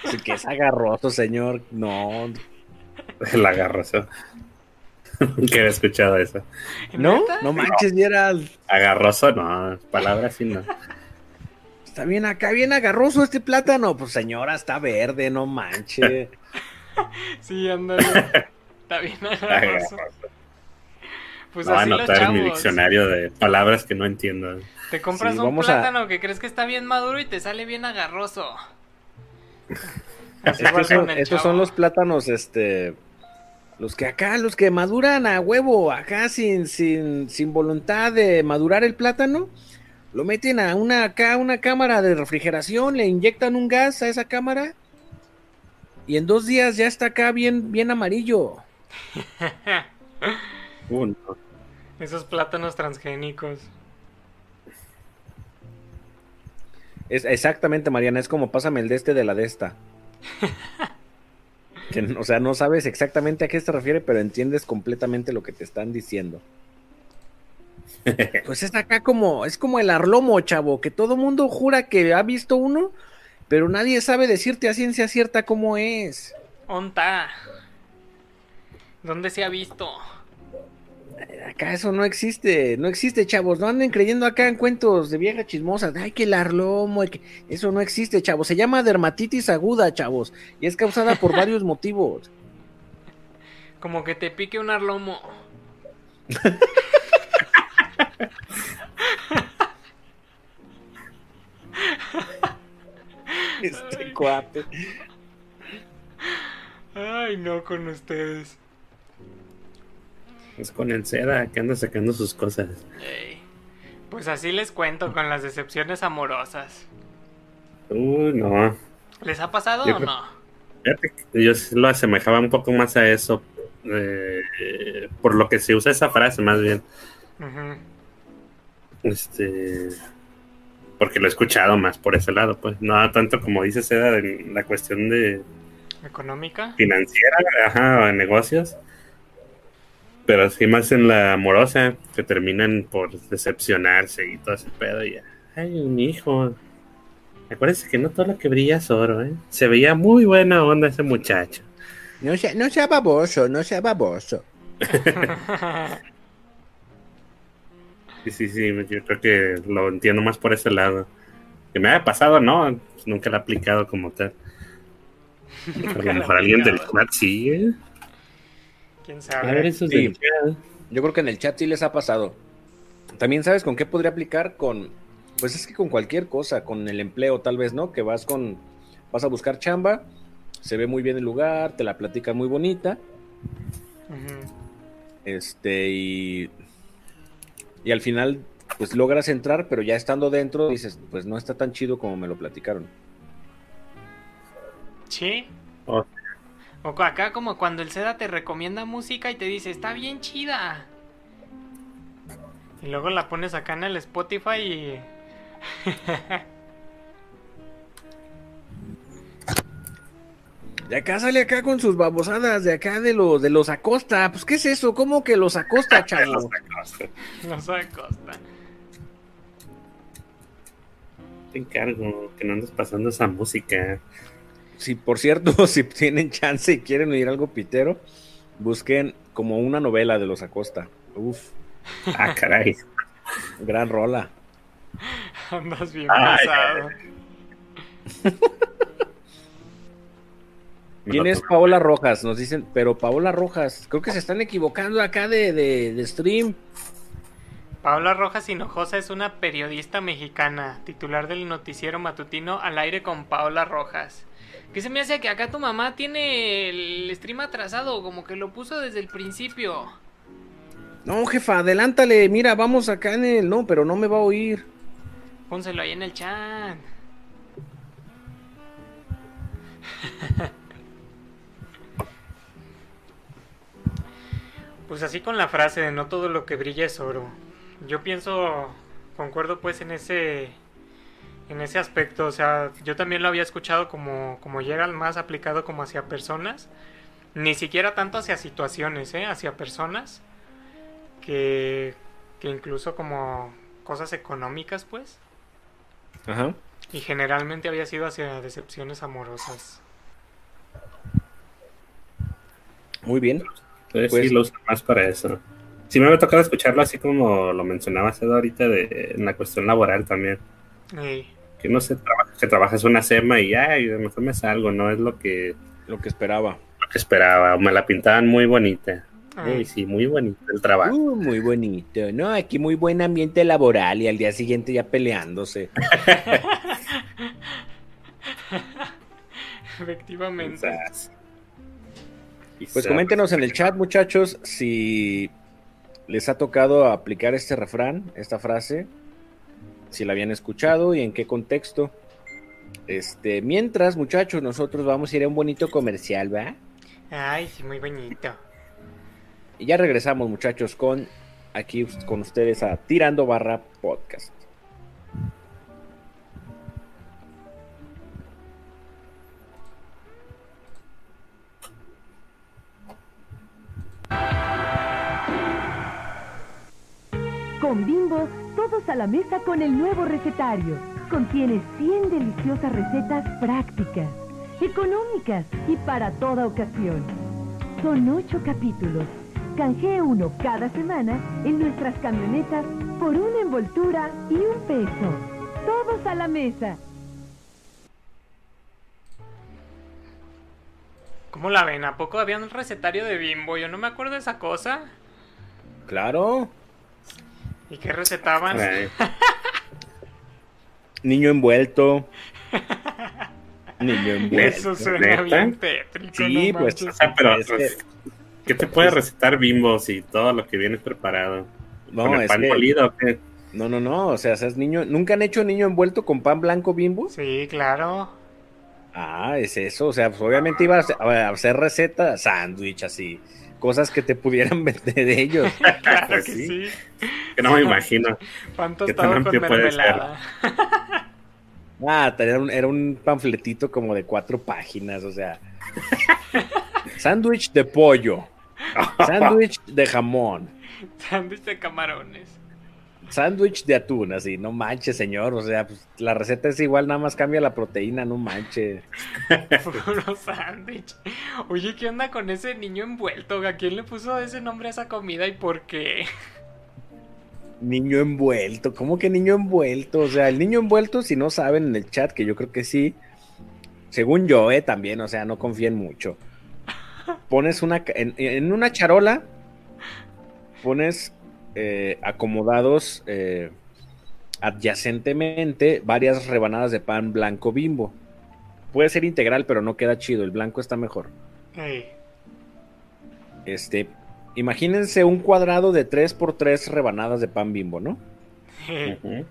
Así que es agarroso, señor. No, El agarroso. que había escuchado eso. no, no manches, Gerald. Agarroso, no, palabras sí no. Está bien acá, bien agarroso este plátano. Pues señora, está verde, no manche. Sí, ándale. Está bien agarroso. Agarroso. Pues No va a así los anotar en mi diccionario de palabras que no entiendo. Te compras Sí, un a- plátano que crees que está bien maduro y te sale bien agarroso. Así Es que igual son- con el esos chavo. son los plátanos, este. Los que acá, los que maduran a huevo, acá sin, sin, sin voluntad de madurar el plátano, lo meten a una acá, una cámara de refrigeración, le inyectan un gas a esa cámara y en dos días ya está acá bien, bien amarillo. Esos plátanos transgénicos. Es exactamente, Mariana, es como pásame el de este de la de esta. Que, o sea, no sabes exactamente a qué se refiere, pero entiendes completamente lo que te están diciendo. Pues es acá como, es como el arlomo, chavo, que todo mundo jura que ha visto uno, pero nadie sabe decirte a ciencia cierta cómo es. Onta. ¿Dónde se ha visto? Acá eso no existe, no existe, chavos, no anden creyendo acá en cuentos de viejas chismosas, ay, que el arlomo, que- eso no existe, chavos, se llama dermatitis aguda, chavos, y es causada por varios motivos. Como que te pique un arlomo. Este cuate. Ay, no con ustedes. Es con el seda que anda sacando sus cosas. Pues así les cuento con las decepciones amorosas. Uh, no. ¿Les ha pasado Yo o creo- no? Yo sí lo asemejaba un poco más a eso. eh, por lo que se usa esa frase, más bien. Este. Porque lo he escuchado más por ese lado, pues. No tanto como dice Seda de la cuestión de ¿Económica? financiera, ajá, o de negocios. Pero sí más en la amorosa, que terminan por decepcionarse y todo ese pedo y ya. Ay, mi hijo. Acuérdese que no todo lo que brilla es oro, ¿eh? Se veía muy buena onda ese muchacho. No sea, no sea baboso, no sea baboso. Sí, sí, sí, yo creo que lo entiendo más por ese lado. Que me haya pasado, no, pues nunca lo he aplicado como tal. A lo mejor alguien del chat sí, ¿eh? ¿Quién A ver, sabe? esos Sí. Yo creo que en el chat sí les ha pasado. También sabes con qué podría aplicar con, pues es que con cualquier cosa, con el empleo tal vez, ¿no? Que vas con, vas a buscar chamba, se ve muy bien el lugar, te la platican muy bonita, este y y al final pues logras entrar, pero ya estando dentro dices, pues no está tan chido como me lo platicaron. Sí. Oh. O acá como cuando el Seda te recomienda música y te dice, está bien chida. Y luego la pones acá en el Spotify y... De acá sale acá con sus babosadas, de acá de los de los Acosta. Pues ¿qué es eso? ¿Cómo que los Acosta, chavo? No sabe costa. Te encargo que no andes pasando esa música. Si por cierto, si tienen chance y quieren oír algo pitero, busquen como una novela de los Acosta. Uf, Ah, caray. gran rola. Andas bien Ay, pesado. ¿Quién es Paola Rojas? Nos dicen, pero Paola Rojas, creo que se están equivocando acá de, de, de stream. Paola Rojas Hinojosa es una periodista mexicana, titular del noticiero matutino Al aire con Paola Rojas. ¿Qué se me hace que acá tu mamá tiene el stream atrasado? Como que lo puso desde el principio. No, jefa, adelántale, mira, vamos acá en el... No, pero no me va a oír. Pónselo ahí en el chat. Pues así con la frase de no todo lo que brilla es oro. Yo pienso, concuerdo pues en ese en ese aspecto, o sea, yo también lo había escuchado como como Gerald más aplicado como hacia personas, ni siquiera tanto hacia situaciones, ¿eh? hacia personas que que incluso como cosas económicas pues Ajá. y generalmente había sido hacia decepciones amorosas. Muy bien. Entonces Pues- sí lo uso más para eso. Sí me había tocado escucharlo así como lo mencionaba Cedo ahorita de, en la cuestión laboral también. Ey, Que no se trabaja, que trabajas una sema y ay, a lo mejor me salgo, no es lo que, Lo que esperaba. lo que esperaba. Me la pintaban muy bonita. ey. Ey, sí, muy bonito el trabajo. Uh, muy bonito, ¿no? Aquí muy buen ambiente laboral y al día siguiente ya peleándose. Efectivamente. Quizás. Pues coméntenos en el chat, muchachos, si les ha tocado aplicar este refrán, esta frase, si la habían escuchado y en qué contexto. Este, mientras, muchachos, nosotros vamos a ir a un bonito comercial, ¿va? Ay, sí, muy bonito. Y ya regresamos, muchachos, con aquí con ustedes a Tirando Barra Podcast. Con Bimbo, todos a la mesa con el nuevo recetario. Contiene 100 deliciosas recetas prácticas, económicas y para toda ocasión. Son 8 capítulos. Canjee uno cada semana en nuestras camionetas por una envoltura y un peso. Todos a la mesa. ¿Cómo la ven? ¿A poco había un recetario de bimbo? Yo no me acuerdo de esa cosa. Claro, ¿Y qué recetaban? Ay, niño envuelto. Niño envuelto. Eso suena ¿Neta? bien tétrico. Sí, no pues, o sea, pero Es que- pues, ¿qué te puede recetar Bimbo si todo lo que viene preparado? No, ¿Con el es pan que- molido o qué? No, no, no, o sea, es niño, ¿nunca han hecho niño envuelto con pan blanco bimbo? Sí, claro. Ah, es eso, o sea, pues obviamente iba a hacer- a hacer recetas, sándwich, así, cosas que te pudieran vender de ellos. Claro Pues que sí. sí. Que no me imagino. Pan ¿Qué tostado tan con amplio puede ser? mermelada. Ah, era un, era un panfletito como de cuatro páginas, o sea. Sándwich de pollo, sándwich de jamón, Sándwich de camarones. Sándwich de atún, así, no manches, señor. O sea, pues, la receta es igual, nada más cambia la proteína, no manches. Puro sándwich. Oye, ¿qué onda con ese niño envuelto? ¿A quién le puso ese nombre a esa comida y por qué? Niño envuelto, ¿cómo que niño envuelto? O sea, el niño envuelto, si no saben en el chat, que yo creo que sí, según yo, eh, también, o sea, no confíen mucho. Pones una, en, en una charola, pones eh, acomodados eh, adyacentemente varias rebanadas de pan blanco bimbo. Puede ser integral, pero no queda chido, el blanco está mejor. Este, imagínense un cuadrado de 3 por 3 rebanadas de pan bimbo, ¿no?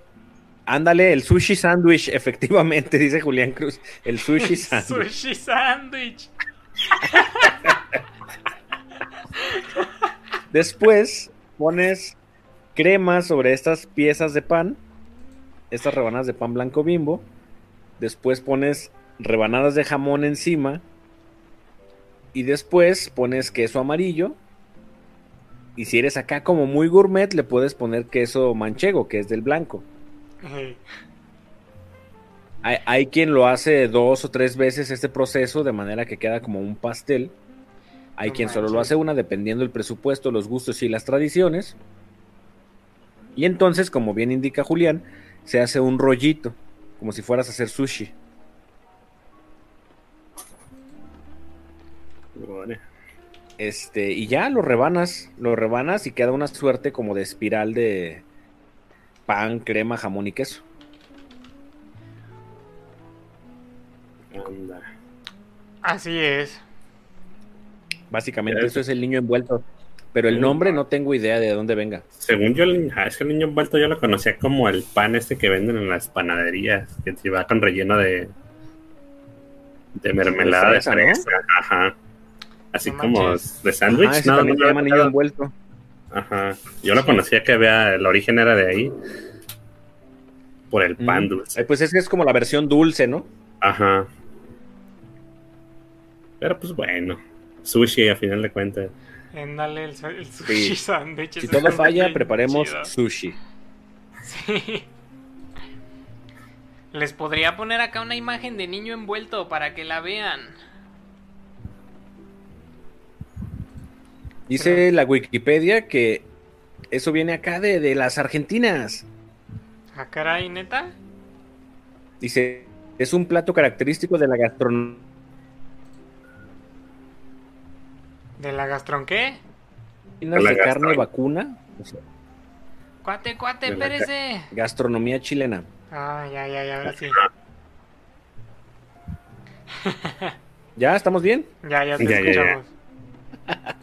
Ándale, el sushi sandwich, efectivamente, dice Julián Cruz. El sushi sandwich. Sushi sándwich. Después pones crema sobre estas piezas de pan, estas rebanadas de pan blanco bimbo. Después pones rebanadas de jamón encima. Y después pones queso amarillo. Y si eres acá como muy gourmet, le puedes poner queso manchego, que es del blanco. Hay quien lo hace dos o tres veces este proceso de manera que queda como un pastel. Hay No quien solo lo hace una dependiendo del presupuesto, los gustos y las tradiciones. Y entonces, como bien indica Julián, se hace un rollito, como si fueras a hacer sushi. Este, y ya lo rebanas, lo rebanas y queda una suerte como de espiral de pan, crema, jamón y queso. Anda. Así es. Básicamente, eso es el niño envuelto. Pero el nombre no tengo idea de dónde venga. Según yo, el, ah, ese niño envuelto yo lo conocía como el pan este que venden en las panaderías, que se va con relleno de de mermelada de fresa, fresa. Ajá. Así No como manches. de sándwich. No, también no se llama niño envuelto. Ajá. Yo lo conocía que había, el origen era de ahí. Por el pan Mm. dulce. Pues es que es como la versión dulce, ¿no? Ajá. Pero pues bueno. Sushi a final de cuentas. Ándale, el, su- el sushi Sí. sándwich. Si todo falla, preparemos chido. sushi. Sí. Les podría poner acá una imagen de niño envuelto para que la vean. Dice la Wikipedia que eso viene acá de, de las Argentinas. Ah, caray, neta. Dice, es un plato característico de la gastronomía ¿De la gastron qué? de la carne vacuna. o sea, Cuate, cuate, De espérese. gastronomía chilena. Ah, ya, ya, ya, ahora sí. ¿Ya estamos bien? Ya, ya te Ya, ya, ya. escuchamos.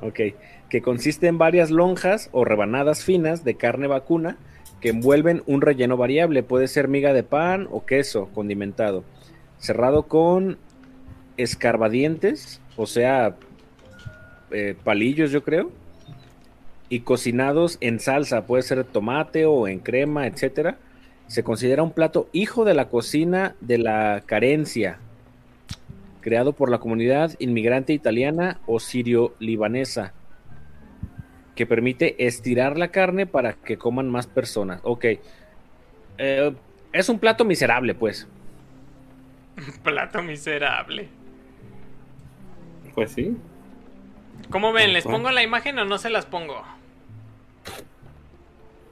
Ok. Que consiste en varias lonjas o rebanadas finas de carne vacuna que envuelven un relleno variable. Puede ser miga de pan o queso condimentado. Cerrado con escarbadientes, o sea, eh, palillos, yo creo. Y cocinados en salsa, puede ser tomate o en crema, etcétera. Se considera un plato hijo de la cocina de la carencia, creado por la comunidad inmigrante italiana o sirio-libanesa, que permite estirar la carne para que coman más personas. Ok. Eh, es un plato miserable, pues. Plato miserable. Pues sí. ¿Cómo ven? ¿Les pongo la imagen o no se las pongo?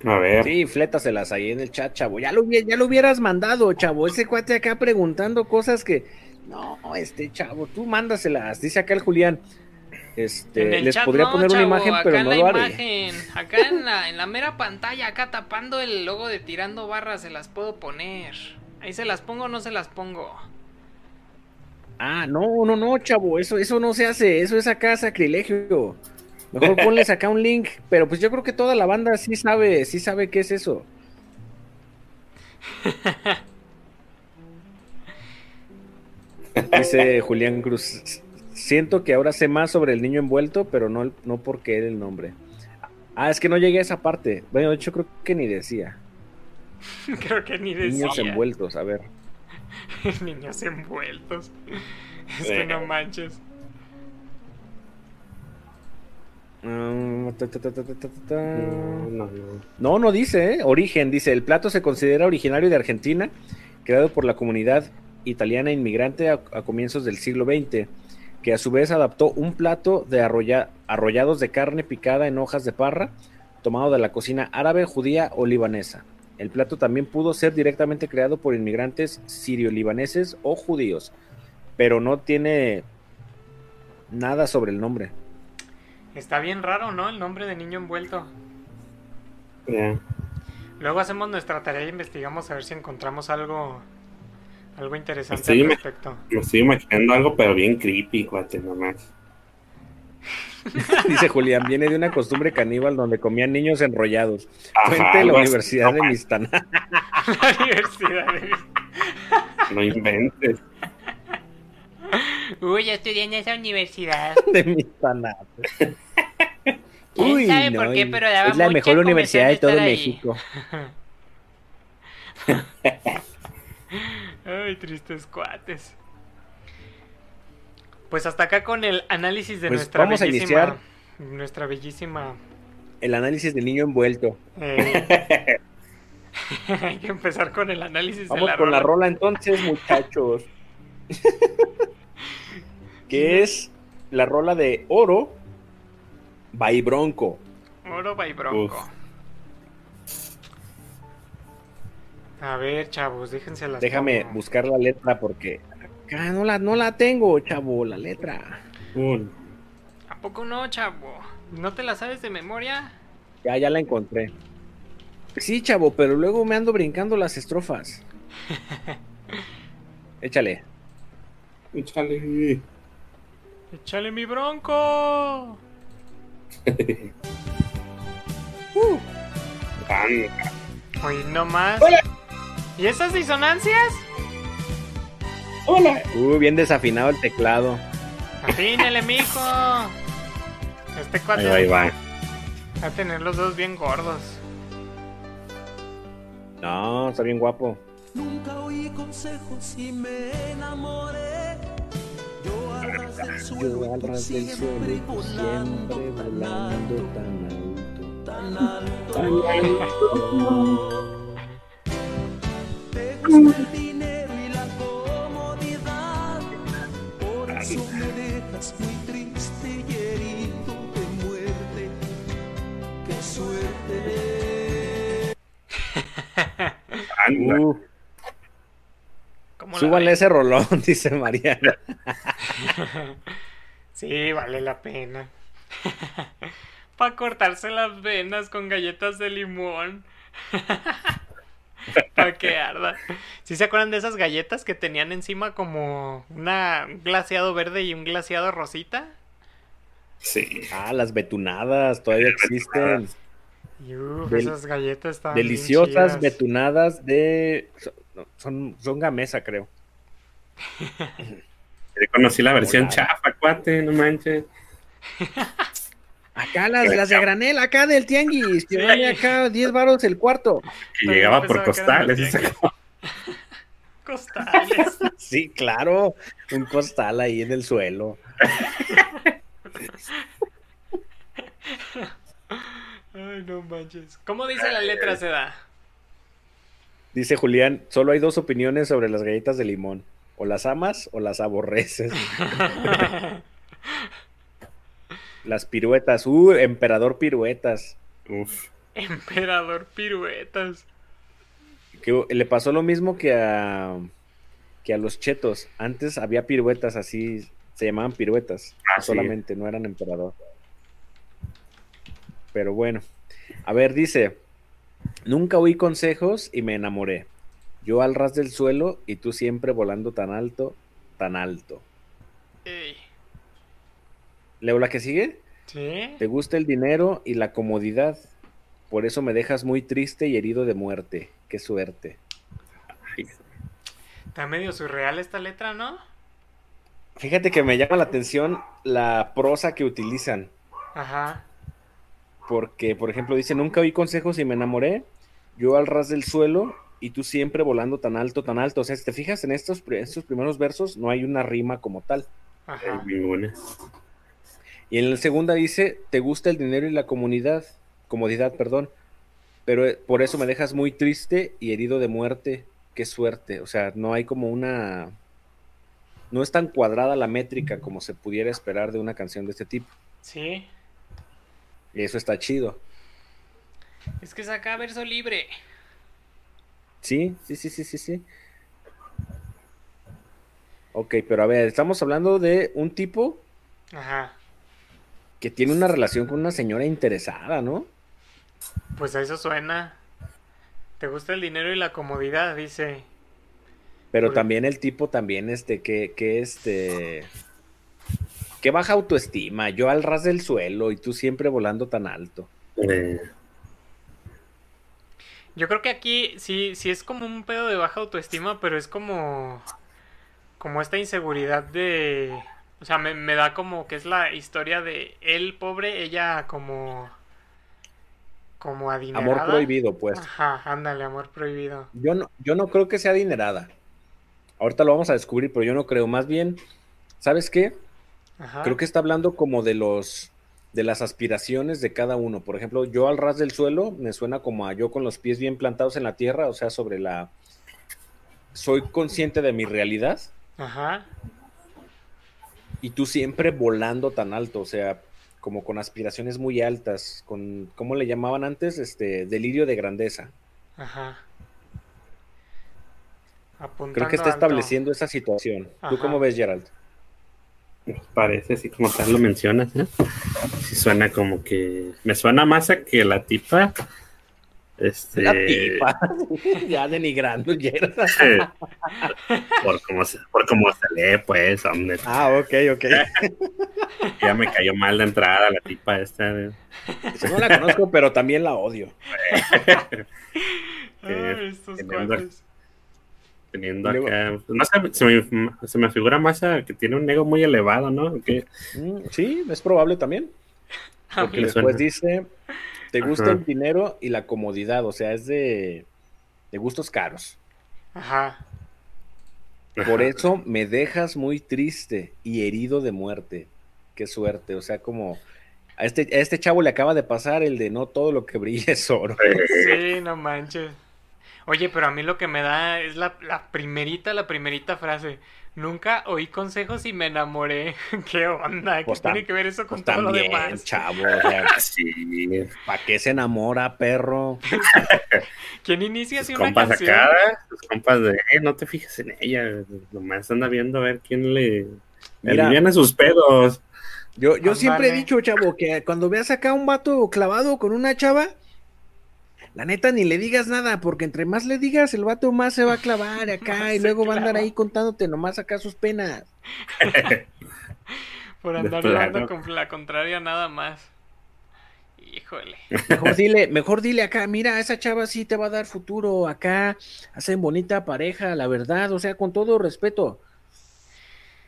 A ver. Sí, flétaselas ahí en el chat, chavo. Ya lo, ya lo hubieras mandado, chavo. Ese cuate acá preguntando cosas que. No, este chavo, tú mándaselas. Dice acá el Julián. Este, En el les chat podría no, poner una chavo, imagen, acá pero en no la lo haré. imagen, acá en la, en la mera pantalla, acá tapando el logo de tirando barras, se las puedo poner. Ahí se las pongo o no se las pongo. Ah, no, no, no, chavo, eso, eso no se hace, eso es acá sacrilegio. Mejor ponles acá un link, pero pues yo creo que toda la banda sí sabe, sí sabe qué es eso. Dice Julián Cruz, siento que ahora sé más sobre el niño envuelto, pero no, no porque era el nombre. Ah, es que no llegué a esa parte. Bueno, de hecho creo que ni decía. Creo que ni decía. Niños envueltos, a ver. Niños envueltos. Es que no manches. No, no, no. No, no dice, ¿eh? Origen, dice, el plato se considera originario de Argentina, creado por la comunidad italiana inmigrante a, a comienzos del siglo XX, que a su vez adaptó un plato de arrolla- arrollados de carne picada en hojas de parra, tomado de la cocina árabe, judía o libanesa. El plato también pudo ser directamente creado por inmigrantes sirio-libaneses o judíos, pero no tiene nada sobre el nombre. Está bien raro, ¿no? El nombre de niño envuelto. Ya. Luego hacemos nuestra tarea y investigamos a ver si encontramos algo algo interesante Sí, al me- respecto. Me estoy imaginando algo, pero bien creepy, cuate, nomás. Dice Julián, viene de una costumbre caníbal donde comían niños enrollados. Ajá, Fuente de la así, Universidad no de Mistaná. La universidad de... No inventes. Uy, yo estudié en esa universidad. De Mistaná. ¿Quién sabe por qué? Pero daba es la mejor universidad de todo. México. Ay, tristes cuates. Pues hasta acá con el análisis de Pues nuestra vamos a bellísima iniciar. nuestra bellísima El análisis del niño envuelto. eh, Hay que empezar con el análisis Vamos de la con la rola. entonces, muchachos. que es la rola de Oro by Bronco. Oro by Bronco. Uf. A ver, chavos, déjense las Déjame buscar la letra porque acá no la, no la tengo, chavo, la letra. Un- ¿A poco no, chavo? ¿No te la sabes de memoria? Ya, ya la encontré. Sí, chavo, pero luego me ando brincando las estrofas. Échale. Échale. ¡Échale mi bronco! Anda. Hoy nomás. ¿Y esas disonancias? Hola. Uh, bien desafinado el teclado. Afínele, mijo. Este cuate Ahí va, ahí va. a tener los dos bien gordos. No, está bien guapo. Nunca oí consejos y me enamoré. Yo al ras del suelo, Yo siempre volando, siempre tan volando alto, tan alto. tan alto. Te gusta eso me dejas muy triste y herido de muerte. Qué suerte. Anda. Uh, ¿Cómo la súbanle ese rolón, dice Mariana. Sí, vale la pena. Para cortarse las venas con galletas de limón. Para que arda. ¿Sí se acuerdan de esas galletas que tenían encima como una, un glaseado verde y un glaseado rosita? Sí. Ah, las betunadas todavía existen. Uf, Del- esas galletas estaban bien Deliciosas betunadas de. Son, son gamesa, creo. Conocí la versión Hola. chafa, cuate, no manches. Acá las, las de granel, acá del tianguis. Que Sí. vale acá 10 varos el cuarto. Que Todavía llegaba por costales. Costales. Sí, claro. Un costal ahí en el suelo. Ay, no manches. ¿Cómo dice la letra Seda? Dice Julián: solo hay dos opiniones sobre las galletas de limón. O las amas o las aborreces. Las piruetas. Uh, emperador piruetas. Uf. Emperador piruetas. Que le pasó lo mismo que a que a los chetos. Antes había piruetas así, se llamaban piruetas. Ah, sí. solamente, no eran emperador. Pero bueno. A ver, dice, nunca oí consejos y me enamoré. Yo al ras del suelo y tú siempre volando tan alto, tan alto. Leo la que sigue. ¿Sí? Te gusta el dinero y la comodidad. Por eso me dejas muy triste y herido de muerte. Qué suerte. Ay, Está medio surreal esta letra, ¿no? Fíjate que me llama la atención la prosa que utilizan. Ajá. Porque, por ejemplo, dice, nunca oí consejos y me enamoré. Yo al ras del suelo y tú siempre volando tan alto, tan alto. O sea, si te fijas en estos, estos primeros versos, no hay una rima como tal. Ajá. Y en la segunda dice, te gusta el dinero y la comunidad, comodidad, perdón, pero eh, por eso me dejas muy triste y herido de muerte. Qué suerte. O sea, no hay como una... No es tan cuadrada la métrica como se pudiera esperar de una canción de este tipo. Sí. Y eso está chido. Es que saca verso libre. Sí, sí, sí, sí, sí, sí. Ok, pero a ver, estamos hablando de un tipo Ajá. Que tiene una relación con una señora interesada, ¿no? Pues a eso suena. ¿Te gusta el dinero y la comodidad? Dice. Pero también el tipo también, este, que, que este, que baja autoestima, yo al ras del suelo y tú siempre volando tan alto. Eh, Yo creo que aquí sí, sí es como un pedo de baja autoestima, pero es como. Como esta inseguridad de. O sea, me, me da como que es la historia de él pobre, ella como. Como adinerada. Amor prohibido, pues. Ajá, ándale, amor prohibido. Yo no, yo no creo que sea adinerada. Ahorita lo vamos a descubrir, pero yo no creo. Más bien, ¿sabes qué? Ajá. Creo que está hablando como de los de las aspiraciones de cada uno. Por ejemplo, yo al ras del suelo me suena como a yo con los pies bien plantados en la tierra, o sea, sobre la soy consciente de mi realidad Ajá. Y tú siempre volando tan alto, o sea, como con aspiraciones muy altas, con ¿cómo le llamaban antes? Este delirio de grandeza. Ajá. Apuntando Creo que está alto. estableciendo esa situación. ¿Tú cómo ves, Gerald? parece así como tal lo mencionas, ¿eh? Sí suena como que. Me suena más a que la tipa. Este. La tipa. ya denigrando, por cómo se, por cómo se lee, pues, hombre. ah, ok, ok. Ya me cayó mal de entrada la tipa esta. ¿eh? No la conozco, pero también la odio. Ay, estos teniendo-. Teniendo acá. No sé, se me, se me figura más a que tiene un ego muy elevado, ¿no? Que Mm, sí, es probable también. Porque después suena. dice, te gusta Ajá. el dinero y la comodidad, o sea, es de, de gustos caros. Ajá. Por eso me dejas muy triste y herido de muerte. Qué suerte, o sea, como a este, a este chavo le acaba de pasar el de no todo lo que brilla es oro. Sí, no manches. Oye, pero a mí lo que me da es la, la primerita, la primerita frase. Nunca oí consejos y me enamoré. ¿Qué onda? ¿Qué Pues tiene que ver eso con Pues todo lo también, demás? chavo, o sea, Sí. ¿para qué se enamora, perro? ¿Quién inicia así una compas canción? acá, sus compas de, eh, no te fijes en ella, nomás anda viendo a ver quién le Mira. aliviana sus pedos. Yo, yo siempre he dicho, chavo, que cuando veas acá un vato clavado con una chava, la neta ni le digas nada, porque entre más le digas, el vato más se va a clavar acá y luego va a andar ahí contándote nomás acá sus penas. Por andar plano. con la contraria nada más. Híjole. Mejor dile, mejor dile acá, mira, esa chava sí te va a dar futuro acá, hacen bonita pareja, la verdad, o sea, con todo respeto,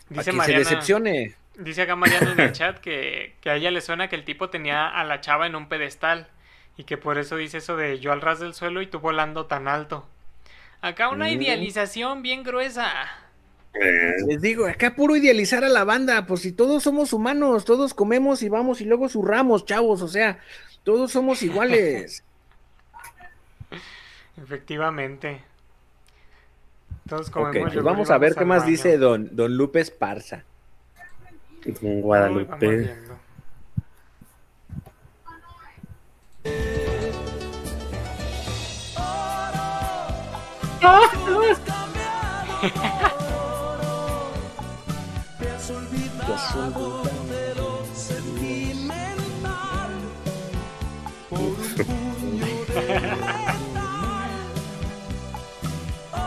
Dice que se decepcione. dice acá Mariana en el chat que, que a ella le suena que el tipo tenía a la chava en un pedestal y que por eso dice eso de yo al ras del suelo y tú volando tan alto. Acá una Mm. idealización bien gruesa. Eh, Les digo, acá puro idealizar a la banda, pues si todos somos humanos, todos comemos y vamos y luego zurramos, chavos, o sea, todos somos iguales. Efectivamente. Todos comemos pues yogur y vamos a ver vamos qué más baño. dice don, don Lupe Esparza. Guadalupe. viendo.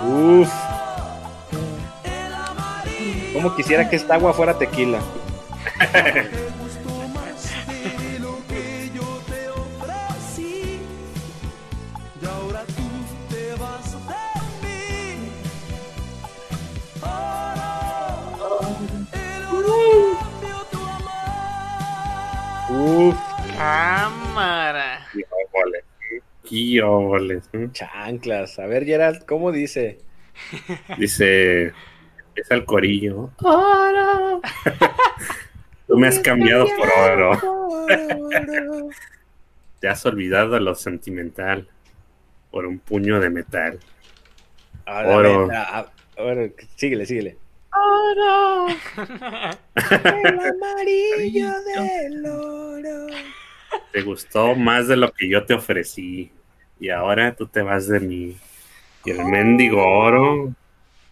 Uf, como quisiera que esta agua fuera tequila. Uf, Cámara. Qué óboles, qué óboles, ¿eh? chanclas. A ver, Gerald, ¿cómo dice? Dice, es el corillo. Tú me has cambiado por oro. Te has olvidado de lo sentimental por un puño de metal. Ahora, Oro. ahora, síguele, síguele. El amarillo del oro. Te gustó más de lo que yo te ofrecí. Y ahora tú te vas de mí. Y el mendigo oro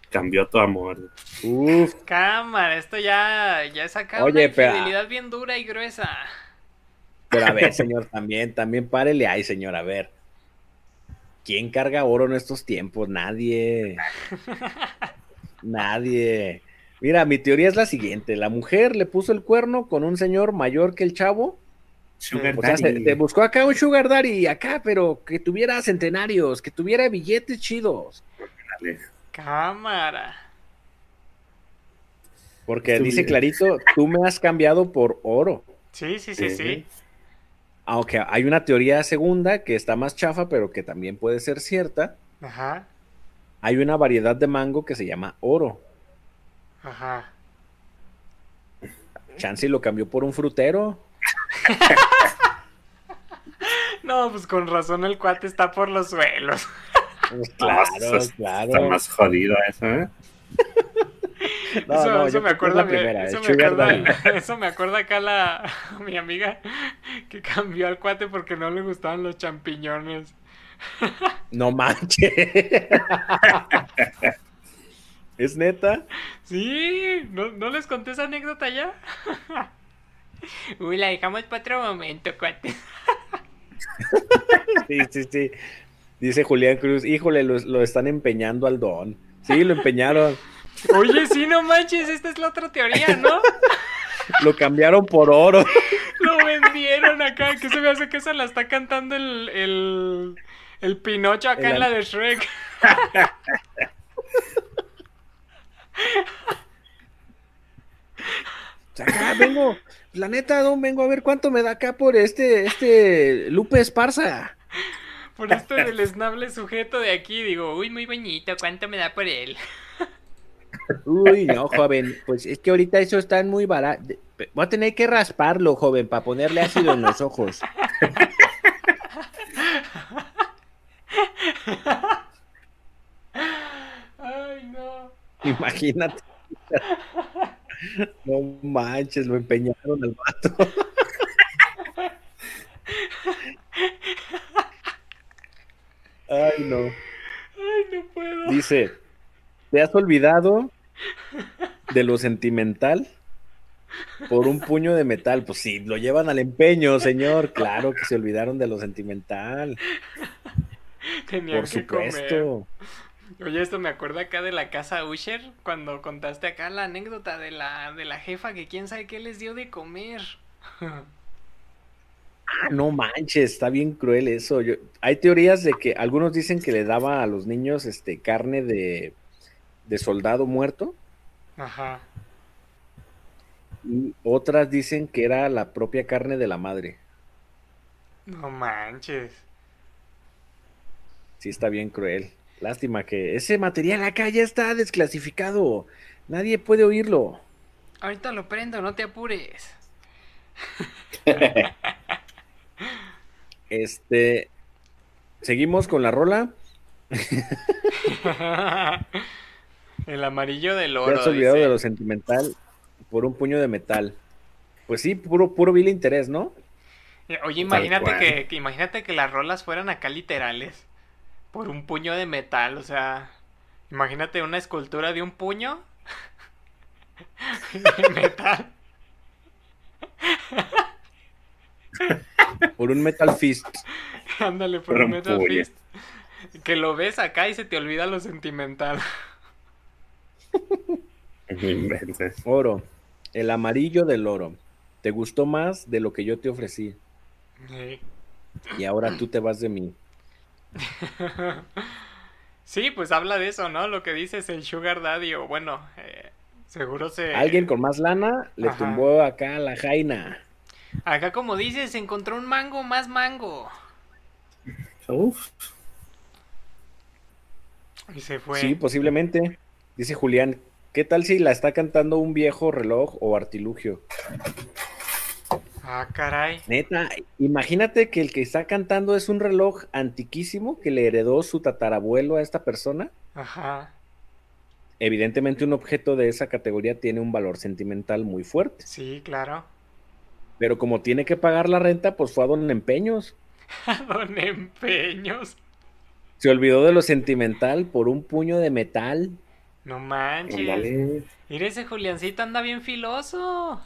cambió tu amor. Uf, Cámara, esto ya, ya saca Oye, una pero- infidelidad bien dura y gruesa. pero a ver, señor, también, también párele ahí, señor, a ver. ¿Quién carga oro en estos tiempos? Nadie. Nadie. Mira, mi teoría es la siguiente. La mujer le puso el cuerno con un señor mayor que el chavo. Sugar O sea, se, daddy. se buscó acá un sugar daddy, acá, pero que tuviera centenarios, que tuviera billetes chidos. Dale. Cámara. Porque dice clarito, tú me has cambiado por oro. Sí, sí, sí, Sí. sí. Aunque hay una teoría segunda que está más chafa, pero que también puede ser cierta. Ajá, Hay una variedad de mango que se llama oro. ajá. Chansey lo cambió por un frutero. No, pues con razón el cuate está por los suelos. Pues claro, claro. Está más jodido eso, ¿eh? No, eso no, eso yo me acuerda, la mi- primera, eso, el me acuerda eso me acuerda acá la mi amiga que cambió al cuate porque no le gustaban los champiñones. No manches. ¿Es neta? Sí, ¿no, no les conté esa anécdota ya? Uy, la dejamos para otro momento, cuate. Sí, sí, sí. Dice Julián Cruz, híjole, lo, lo están empeñando al don. Sí, lo empeñaron. Oye, sí, no manches, esta es la otra teoría, ¿no? Lo cambiaron por oro. Lo vendieron acá, que se me hace que esa la está cantando el, el, el Pinocho acá El en la de Shrek. Acá vengo, la neta, don, vengo a ver cuánto me da acá por este, este Lupe Esparza. Por esto del esnable sujeto de aquí, digo, uy, muy bonito, ¿cuánto me da por él? Uy, no, joven, pues es que ahorita eso está muy barato. Voy a tener que rasparlo, joven, para ponerle ácido en los ojos. Ay, no. Imagínate. No manches, lo empeñaron al vato. Ay, no. Ay, no puedo. Dice, ¿te has olvidado de lo sentimental por un puño de metal? Pues sí, lo llevan al empeño, señor. Claro que se olvidaron de lo sentimental. Tenían Por que comer. supuesto. Oye, esto me acuerda acá de la casa Usher, cuando contaste acá la anécdota de la, de la jefa que quién sabe qué les dio de comer. Ah, no manches, está bien cruel eso. Yo- hay teorías de que algunos dicen que le daba a los niños este carne de, de soldado muerto Ajá. y otras dicen que era la propia carne de la madre. No manches. Sí, está bien cruel. Lástima que ese material acá ya está desclasificado. Nadie puede oírlo. Ahorita lo prendo, no te apures. Este, seguimos con la rola. El amarillo del Te oro. has olvidado dice. de lo sentimental por un puño de metal. Pues sí, puro, puro vil interés, ¿no? Oye, imagínate que- imagínate que las rolas fueran acá literales. Por un puño de metal, o sea. Imagínate una escultura de un puño. de metal. Por un metal fist. Ándale, por un metal fist. Que lo ves acá y se te olvida lo sentimental. Oro. El amarillo del oro. Te gustó más de lo que yo te ofrecí. Sí. Y ahora tú te vas de mí. Sí, pues habla de eso, ¿no? Lo que dices el Sugar Daddy, o bueno, eh, seguro se. Alguien con más lana le Ajá. tumbó acá la jaina. Acá, como dices, encontró un mango más mango. Uf. Y se fue. Sí, posiblemente. Dice Julián, ¿Qué tal si la está cantando un viejo reloj o artilugio? Ah, caray. Neta, imagínate que el que está cantando es un reloj antiquísimo que le heredó su tatarabuelo a esta persona. Ajá. Evidentemente un objeto de esa categoría tiene un valor sentimental muy fuerte. Sí, claro. Pero como tiene que pagar la renta, pues fue a Don Empeños. Don Empeños. Se olvidó de lo sentimental por un puño de metal. No manches. Mira ese Juliancito anda bien filoso.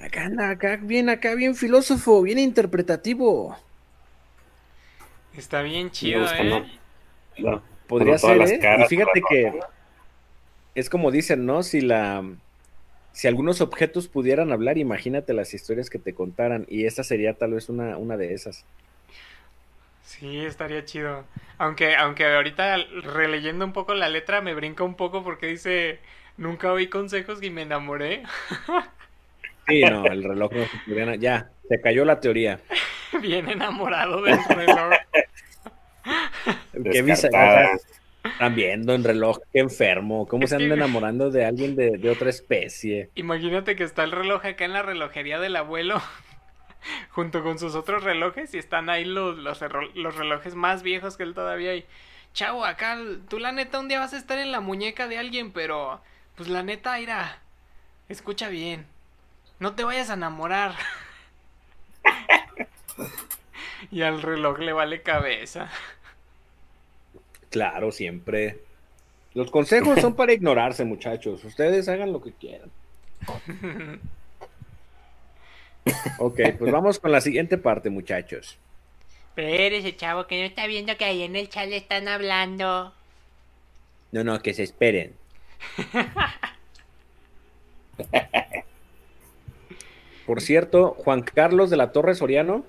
Acá anda, acá bien, acá bien filósofo, bien interpretativo. Está bien chido, gusta, ¿eh? ¿no? No, Podría ser, las ¿eh? caras, y fíjate que es como dicen, ¿no? Si la si algunos objetos pudieran hablar, imagínate las historias que te contaran y esta sería tal vez una, una de esas. Sí, estaría chido. Aunque, aunque ahorita releyendo un poco la letra me brinca un poco porque dice, nunca oí consejos y me enamoré. Sí, no, el reloj no se pudiera- ya, se cayó la teoría. bien enamorado del reloj. Qué visa- Descartada. o sea, están viendo en reloj, qué enfermo, cómo Es se que- anda enamorando de alguien de, de otra especie. Imagínate que está el reloj acá en la relojería del abuelo junto con sus otros relojes y están ahí los, los, relo- los relojes más viejos que él todavía y chavo, acá tú la neta un día vas a estar en la muñeca de alguien, pero pues la neta, Ira, escucha bien, no te vayas a enamorar. y al reloj le vale cabeza. Claro, siempre. Los consejos son para ignorarse, muchachos. Ustedes hagan lo que quieran. Ok, pues vamos con la siguiente parte, muchachos. Espérese, chavo, que no está viendo que ahí en el chat le están hablando. No, no, que se esperen. Por cierto, Juan Carlos de la Torre Soriano.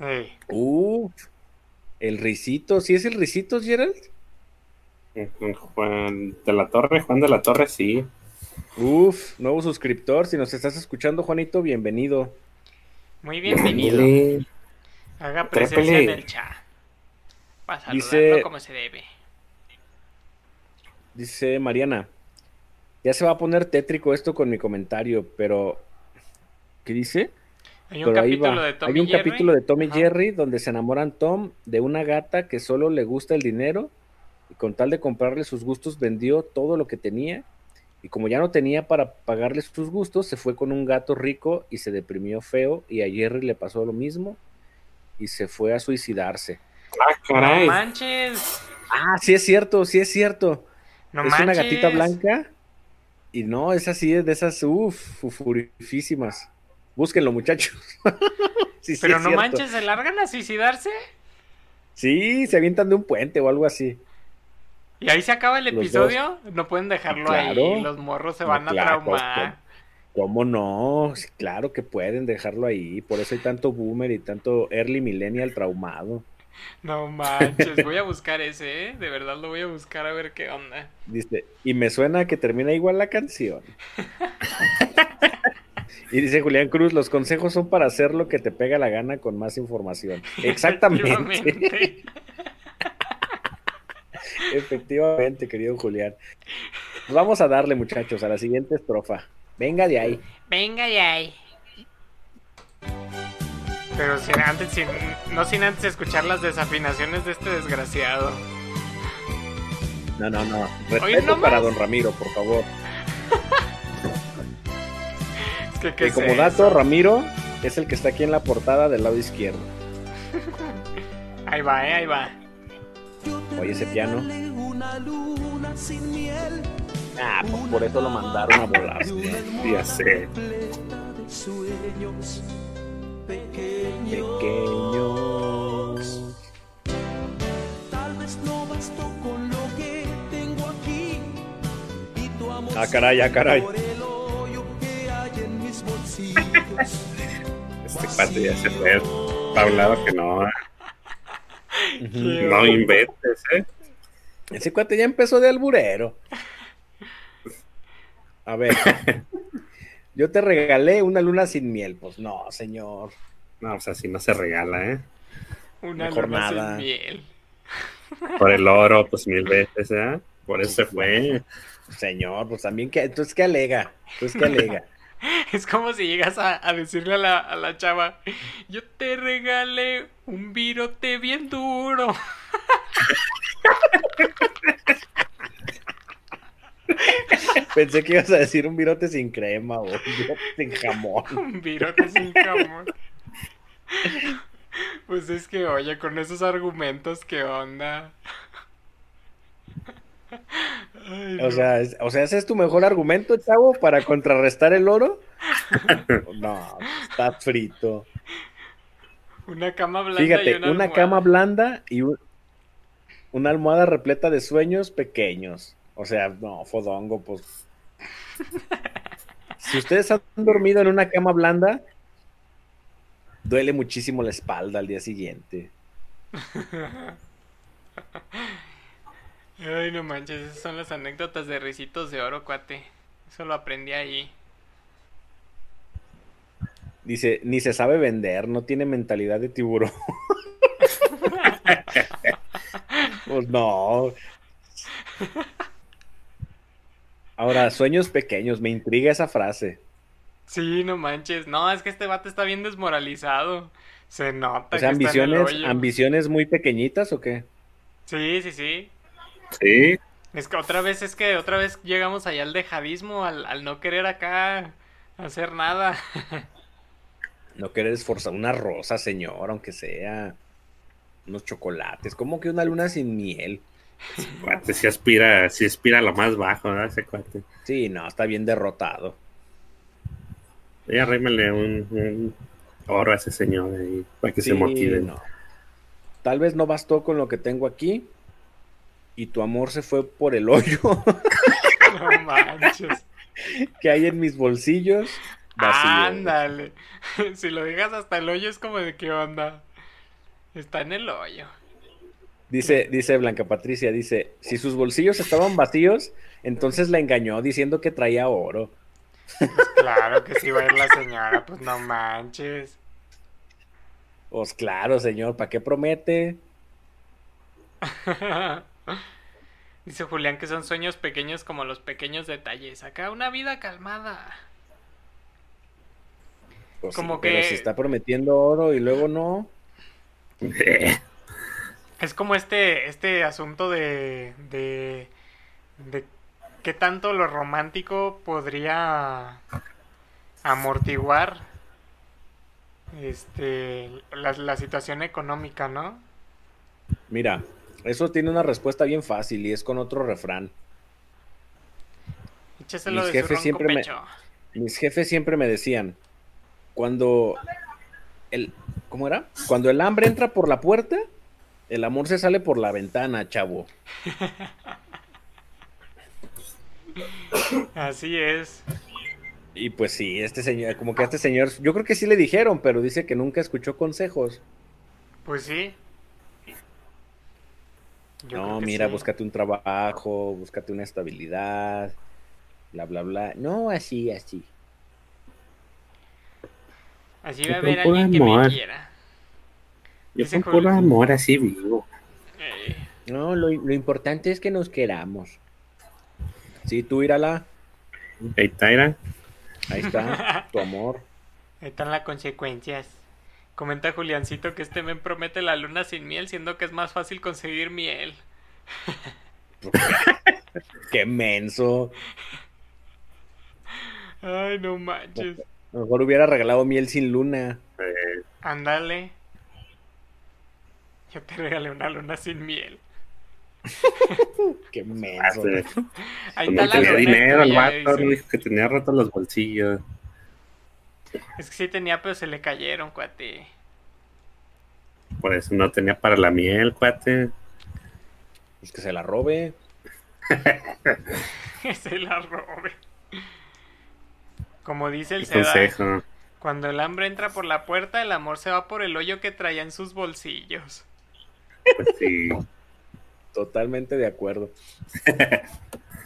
Ey, Uf, el risito. ¿Sí es el risito, Gerald? Juan de la Torre, Juan de la Torre, sí. Uf, nuevo suscriptor. Si nos estás escuchando, Juanito, bienvenido. muy bienvenido. Ándale. Haga Trépele. presencia en el chat. Para saludarlo Dice- como se debe. Dice Mariana. Ya se va a poner tétrico esto con mi comentario, pero. ¿Qué dice? Hay un Pero ahí capítulo va. de Tom Hay y un Jerry. capítulo de Tom y Ajá. Jerry donde se enamoran Tom de una gata que solo le gusta el dinero y con tal de comprarle sus gustos vendió todo lo que tenía y como ya no tenía para pagarle sus gustos se fue con un gato rico y se deprimió feo y a Jerry le pasó lo mismo y se fue a suicidarse. Ah, No caray. manches. Ah, sí es cierto, sí es cierto. No es manches. una gatita blanca y no, es así, es de esas, uff, furifísimas. Búsquenlo, muchachos. Sí, Pero no manches, ¿se largan a suicidarse? Sí, se avientan de un puente o algo así. ¿Y ahí se acaba el Los episodio? No pueden dejarlo ahí. Claro. Los morros se No, van a claro, traumar. ¿Cómo no? Sí, claro que pueden dejarlo ahí. Por eso hay tanto boomer y tanto early millennial traumado. No manches, voy a buscar ese, ¿eh? De verdad lo voy a buscar a ver qué onda. Dice, y me suena que termina igual la canción. y dice Julián Cruz, los consejos son para hacer lo que te pega la gana con más información. Exactamente. Efectivamente. Efectivamente, querido Julián. Pues vamos a darle, muchachos, a la siguiente estrofa. Venga de ahí. Venga de ahí. Pero sin antes, sin, no sin antes escuchar las desafinaciones de este desgraciado. No, no, no. Respeto para don Ramiro, por favor. Que, ¿qué Que es como eso? dato, Ramiro es el que está aquí en la portada del lado izquierdo. Ahí va, ¿eh? Ahí va. Oye, ese piano. Ah, pues por eso lo mandaron a volar. Ya sé. Pequeños. Tal vez no bastó con lo que tengo aquí y tu amor Ah, caray, ah, caray. Este cuate ya se fue. Hablado que no. No inventes, ¿eh? Ese cuate ya empezó de alburero. A ver. Yo te regalé una luna sin miel. Pues no, señor. No, o sea, si no se regala, ¿eh? Una Mejor luna sin miel. Por el oro, pues mil veces, ¿eh? Por eso se fue. Señor, pues también que, entonces qué alega, entonces qué alega. Es como si llegas a, a decirle a la, a la chava, yo te regalé un virote bien duro. Pensé que ibas a decir un virote sin crema o un virote sin jamón. Un virote sin jamón. Pues es que, oye, con esos argumentos, ¿qué onda? Ay, no. O sea, es- o sea, ese es tu mejor argumento, chavo, para contrarrestar el oro. No, está frito. una cama blanda y Fíjate, una, cama blanda y un- una almohada repleta de sueños pequeños. O sea, no, fodongo, pues. Si ustedes han dormido en una cama blanda, duele muchísimo la espalda al día siguiente. Ay, no manches, esas son las anécdotas de risitos de oro, cuate. Eso lo aprendí ahí. Dice, ni se sabe vender, no tiene mentalidad de tiburón. pues no. Ahora, sueños pequeños, me intriga esa frase. Sí, no manches. No, es que este vato está bien desmoralizado. Se nota O sea, que está en el ambiciones, hoyo. ambiciones muy pequeñitas o qué? Sí, sí, sí. Sí, Es que otra vez, es que otra vez llegamos allá al dejadismo, al, al no querer acá hacer nada. No querer esforzar una rosa, señor, aunque sea unos chocolates, como que una luna sin miel. cuate, si aspira, si aspira a lo más bajo, ¿verdad? Ese cuate. Sí, no, está bien derrotado. Y arrímele un, un oro a ese señor ahí, para que Sí, se motive. no. Tal vez no bastó con lo que tengo aquí y tu amor se fue por el hoyo No manches. que hay en mis bolsillos. vacíos. Ándale. Si lo dejas hasta el hoyo es como de qué onda. Está en el hoyo. Dice, dice Blanca Patricia, dice, si sus bolsillos estaban vacíos, entonces la engañó diciendo que traía oro. Pues claro que sí va a ir la señora, pues no manches. Pues claro, señor, ¿para qué promete? Dice Julián que son sueños pequeños como los pequeños detalles. Acá una vida calmada. Pues sí, Como pero que- si está prometiendo oro y luego no. Es como este, este asunto de, de, de qué tanto lo romántico podría amortiguar este la, la situación económica, ¿no? Mira, eso tiene una respuesta bien fácil y es con otro refrán. Écheselo Mis de jefes siempre me-. Mis jefes siempre me decían, cuando el, ¿cómo era? Cuando el hambre entra por la puerta, el amor se sale por la ventana, chavo. Así es. Y pues sí, este señor, como que a este señor, yo creo que sí le dijeron, pero dice que nunca escuchó consejos. Pues sí. Yo no, creo que mira, sí. búscate un trabajo, búscate una estabilidad, bla, bla, bla. No, así, así. Así va a haber alguien que me quiera. Yo con puro amor así vivo. Eh, No, lo, lo importante es que nos queramos. Sí, tú írala, Hey, Tyra, ahí está, tu amor. ahí están las consecuencias. Comenta Juliancito que este men promete la luna sin miel, siendo que es más fácil conseguir miel. Qué menso. Ay, no manches. A lo Mejor hubiera regalado miel sin luna. Ándale. Yo te regalé una luna sin miel. Qué menso. hace- Ahí no está la tenía luna dinero el vato, que tenía rotos los bolsillos. Es que sí tenía, pero se le cayeron, cuate. Por eso no tenía para la miel, cuate. Pues que se la robe. Que se la robe. Como dice el consejo. cuando el hambre entra por la puerta, el amor se va por el hoyo que traía en sus bolsillos. Pues sí. Totalmente de acuerdo.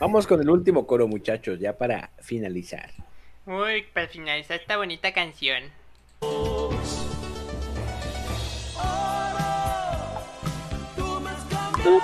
Vamos con el último coro, muchachos, ya para finalizar. Uy, para finalizar esta bonita canción. Tú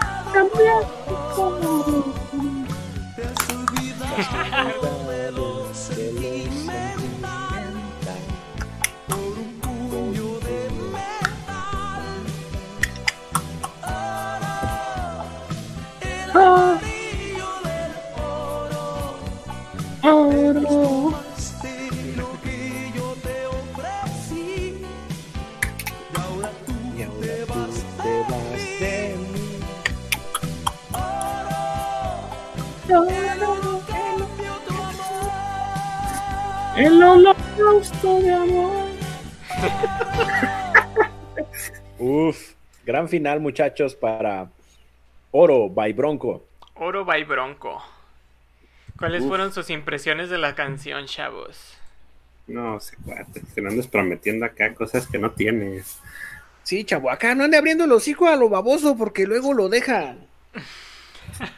El holocausto de amor. Uf, gran final, muchachos, para Oro by Bronco. Oro by Bronco. ¿Cuáles Uf. fueron sus impresiones de la canción, chavos? No, se cuate. Se me andas prometiendo acá cosas que no tienes. Sí, chavo, acá no ande abriendo los hijos a lo baboso porque luego lo dejan.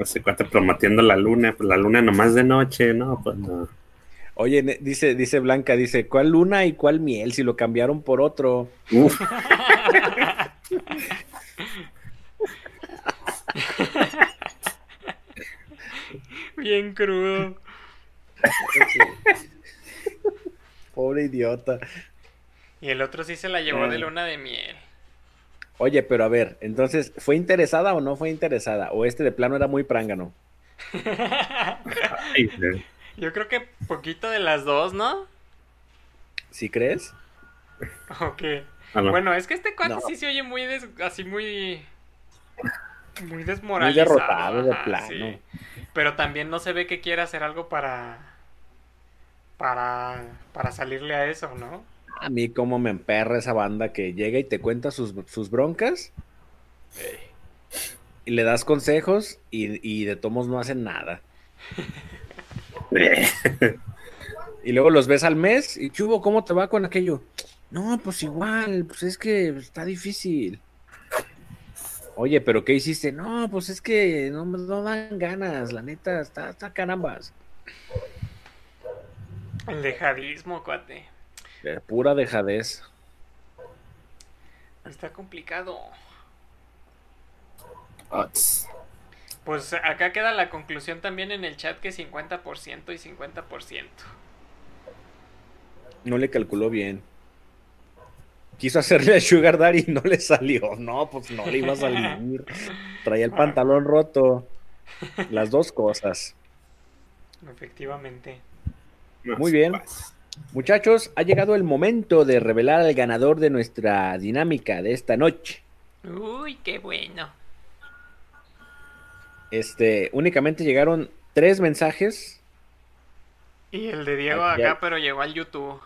No sé cuate prometiendo la luna. Pues la luna nomás de noche, ¿no? Pues no. Oye, dice, dice Blanca, dice, ¿cuál luna y cuál miel si lo cambiaron por otro? Uf, Bien crudo. Pobre idiota. Y el otro sí se la llevó de Ah. luna de miel. Oye, pero a ver, entonces, ¿fue interesada o no fue interesada? ¿O este de plano era muy prángano? ay, Yo creo que poquito de las dos, ¿no? ¿Sí crees? ¿O qué? a lo- Bueno, es que este cuate No. sí se oye muy des- así muy muy Muy desmoralizado. derrotado de plano. sí. Pero también no se ve que quiera hacer algo para para para salirle a eso, ¿no? A mí como me emperra esa banda que llega y te cuenta sus, sus broncas y le das consejos y, y de tomos no hacen nada. Y luego los ves al mes y chubo, ¿cómo te va con aquello? No, pues igual, pues es que está difícil. Oye, pero ¿qué hiciste? No, pues es que no, no dan ganas, la neta, está, está carambas. El dejadismo, cuate. Eh, Pura dejadez. Está complicado. Ots. Pues acá queda la conclusión también en el chat que 50% y 50%. No le calculó bien. Quiso hacerle a Sugar Daddy y no le salió. No, pues no le iba a salir. Traía el pantalón roto. Las dos cosas. Efectivamente. Muy bien. Muchachos, ha llegado el momento de revelar al ganador de nuestra dinámica de esta noche. Uy, qué bueno. Este, únicamente llegaron tres mensajes. Y el de Diego acá, pero llegó al YouTube.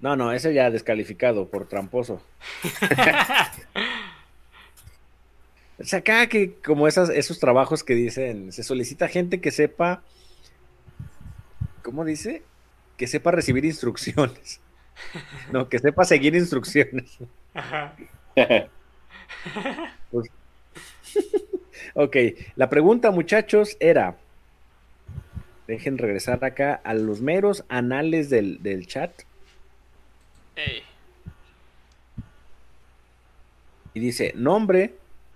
No, no, ese ya descalificado por tramposo. Es acá que como esas, esos trabajos que dicen, se solicita gente que sepa, ¿cómo dice? Que sepa recibir instrucciones. No, que sepa seguir instrucciones. Ajá. Ok, la pregunta muchachos era, dejen regresar acá a los meros anales del, del chat. Ey. Y dice, nombre,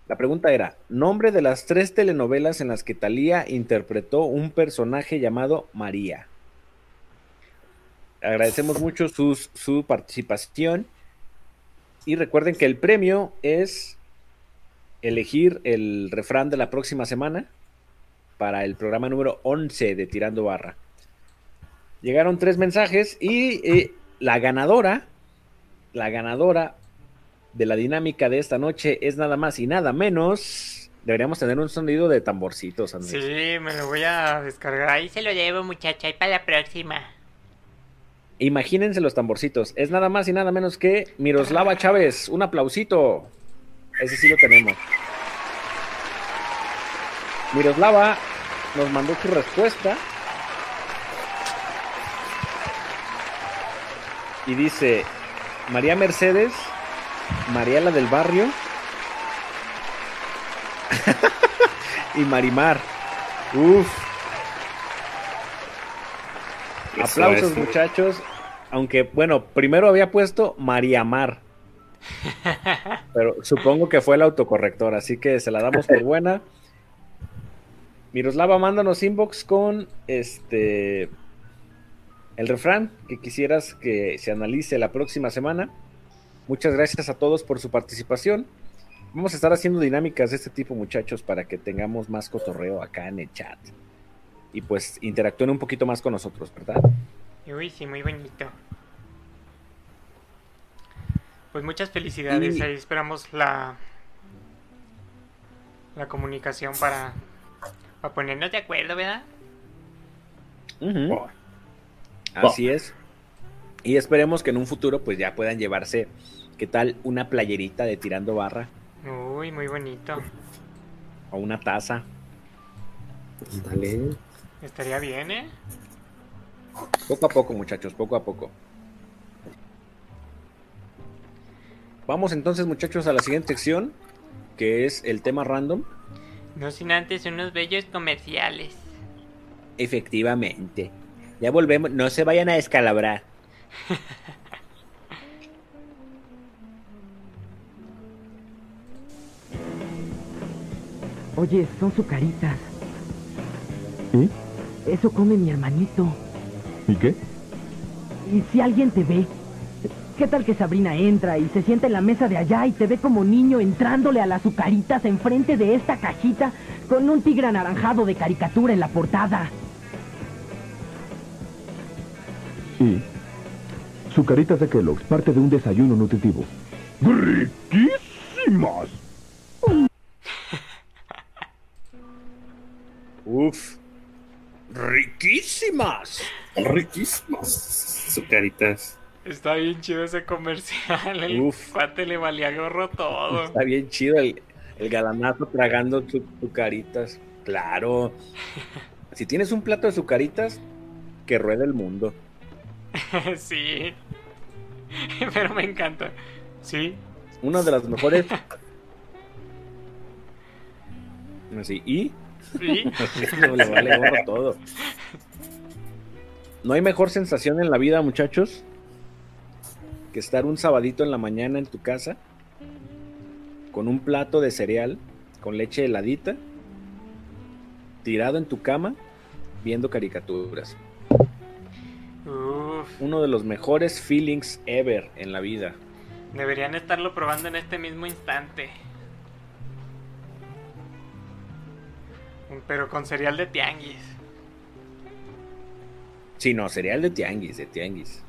la pregunta era, nombre de las tres telenovelas en las que Talía interpretó un personaje llamado María. Agradecemos mucho sus- su participación. Y recuerden que el premio es elegir el refrán de la próxima semana para el programa número 11 de Tirando Barra. Llegaron tres mensajes y eh, la ganadora, la ganadora de la dinámica de esta noche es nada más y nada menos. Deberíamos tener un sonido de tamborcitos, Andrés. Sí, me lo voy a descargar. Ahí se lo llevo, muchacha, y para la próxima. Imagínense los tamborcitos. Es nada más y nada menos que Miroslava Chávez. Un aplausito. Ese sí lo tenemos. Miroslava nos mandó su respuesta. Y dice, María Mercedes, María la del barrio y Marimar. Uf. Eso Aplausos muchachos. Aunque, bueno, primero había puesto María Mar. Pero supongo que fue el autocorrector, así que se la damos por buena. Miroslava, mándanos inbox con este el refrán que quisieras que se analice la próxima semana. Muchas gracias a todos por su participación. Vamos a estar haciendo dinámicas de este tipo, muchachos, para que tengamos más cotorreo acá en el chat. Y pues interactúen un poquito más con nosotros, ¿verdad? Uy, sí, muy bonito. Pues muchas felicidades. Y- Ahí esperamos la la comunicación para, para ponernos de acuerdo, ¿verdad? Oh, Así es. Y esperemos que en un futuro pues ya puedan llevarse, ¿qué tal? Una playerita de tirando barra Uy, muy bonito. o una taza. Dale. Estaría bien, ¿eh? Poco a poco, muchachos, poco a poco. Vamos entonces, muchachos, a la siguiente sección, que es el tema random. No sin antes unos bellos comerciales. Efectivamente. Ya volvemos, no se vayan a descalabrar. Oye, son sucaritas. ¿Y? Eso come mi hermanito. ¿Y qué? ¿Y si alguien te ve? ¿Qué tal que Sabrina entra y se sienta en la mesa de allá y te ve como niño entrándole a las azucaritas enfrente de esta cajita con un tigre anaranjado de caricatura en la portada? ¿Y? Sucaritas de Kellogg's, parte de un desayuno nutritivo. ¡Riquísimas! Uf. Riquísimas. Riquísimos. Sucaritas. Está bien chido ese comercial. El Uf. cuate le valía gorro todo. Está bien chido el, el galanazo tragando sus sucaritas. Claro. Si tienes un plato de sucaritas, que ruede el mundo. sí. Pero me encanta. Sí. Una de las mejores. Así, y Sí. no le vale gorro todo. No hay mejor sensación en la vida, muchachos, que estar un sabadito en la mañana en tu casa con un plato de cereal con leche heladita, tirado en tu cama, viendo caricaturas. Uf. Uno de los mejores feelings ever en la vida. Deberían estarlo probando en este mismo instante. Pero con cereal de tianguis. Sí, no, cereal de tianguis, de tianguis.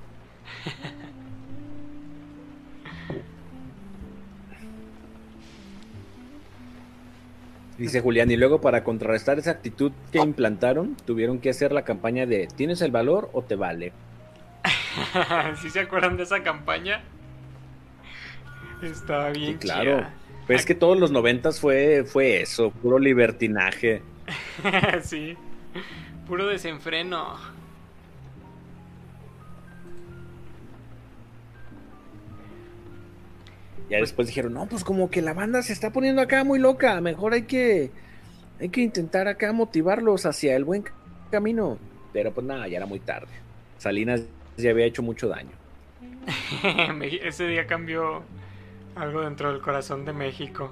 Dice Julián, y luego para contrarrestar esa actitud que implantaron, tuvieron que hacer la campaña de ¿tienes el valor o te vale? ¿Sí se acuerdan de esa campaña? Estaba bien Sí, claro. chida. Pues es que todos los noventas fue, fue eso, puro libertinaje. sí. Puro desenfreno. Ya después dijeron, no, pues como que la banda se está poniendo acá muy loca, mejor hay que, hay que intentar acá motivarlos hacia el buen camino. Pero pues nada, ya era muy tarde. Salinas ya había hecho mucho daño. Ese día cambió algo dentro del corazón de México.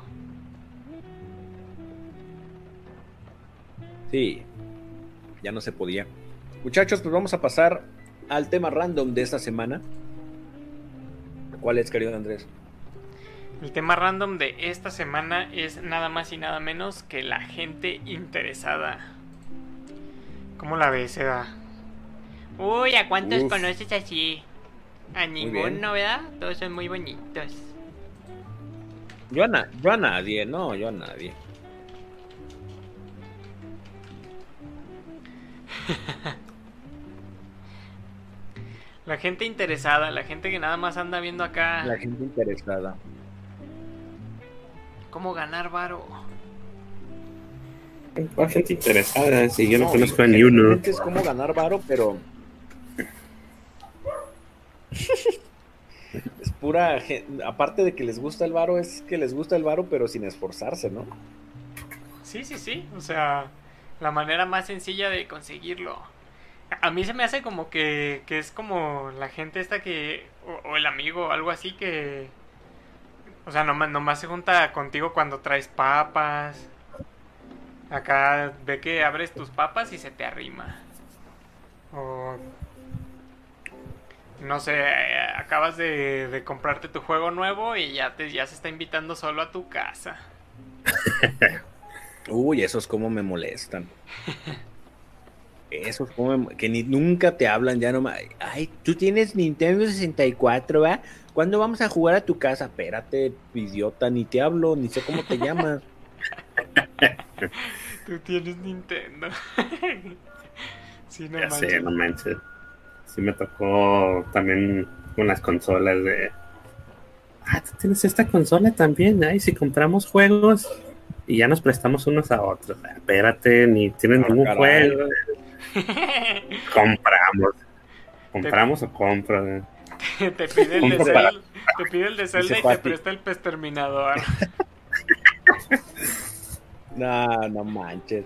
Sí, ya no se podía. Muchachos, pues vamos a pasar al tema random de esta semana. ¿Cuál es, querido Andrés? El tema random de esta semana es nada más y nada menos que la gente interesada. ¿Cómo la ves, Eda? Uy, ¿a cuántos Uf. conoces así? A ninguno, ¿verdad? Todos son muy bonitos. Yo a, na- yo a nadie, no, yo a nadie. La gente interesada, la gente que nada más anda viendo acá La gente interesada. cómo ganar varo. Hay gente interesada, si yo no, No, conozco a ni uno. Es como ganar varo, pero. es pura. Aparte de que les gusta el varo, es que les gusta el varo, pero sin esforzarse, ¿no? Sí, sí, sí. O sea, la manera más sencilla de conseguirlo. A mí se me hace como que, que es como la gente esta que... O, el amigo o algo así que... O sea, nomás, nomás se junta contigo cuando traes papas. Acá ve que abres tus papas y se te arrima. O. No sé, acabas de, de comprarte tu juego nuevo y ya, te, ya se está invitando solo a tu casa. Uy, esos como me molestan. Esos como me- que ni nunca te hablan ya nomás. Ay, tú tienes Nintendo 64, ¿va? ¿Cuándo vamos a jugar a tu casa? Espérate, idiota, ni te hablo, ni sé cómo te llamas. Tú tienes Nintendo. sí, no Ya manches. sé, no manches. Sí me tocó también con las consolas de... Ah, tú tienes esta consola también, ay, si compramos juegos y ya nos prestamos unos a otros. Ah, Espérate, ni tienes Ah, ningún caray. juego. Compramos. ¿Compramos o compro? eh? te pide el de Zelda, te pide el de Zelda y te presta el pez terminador. No, no manches.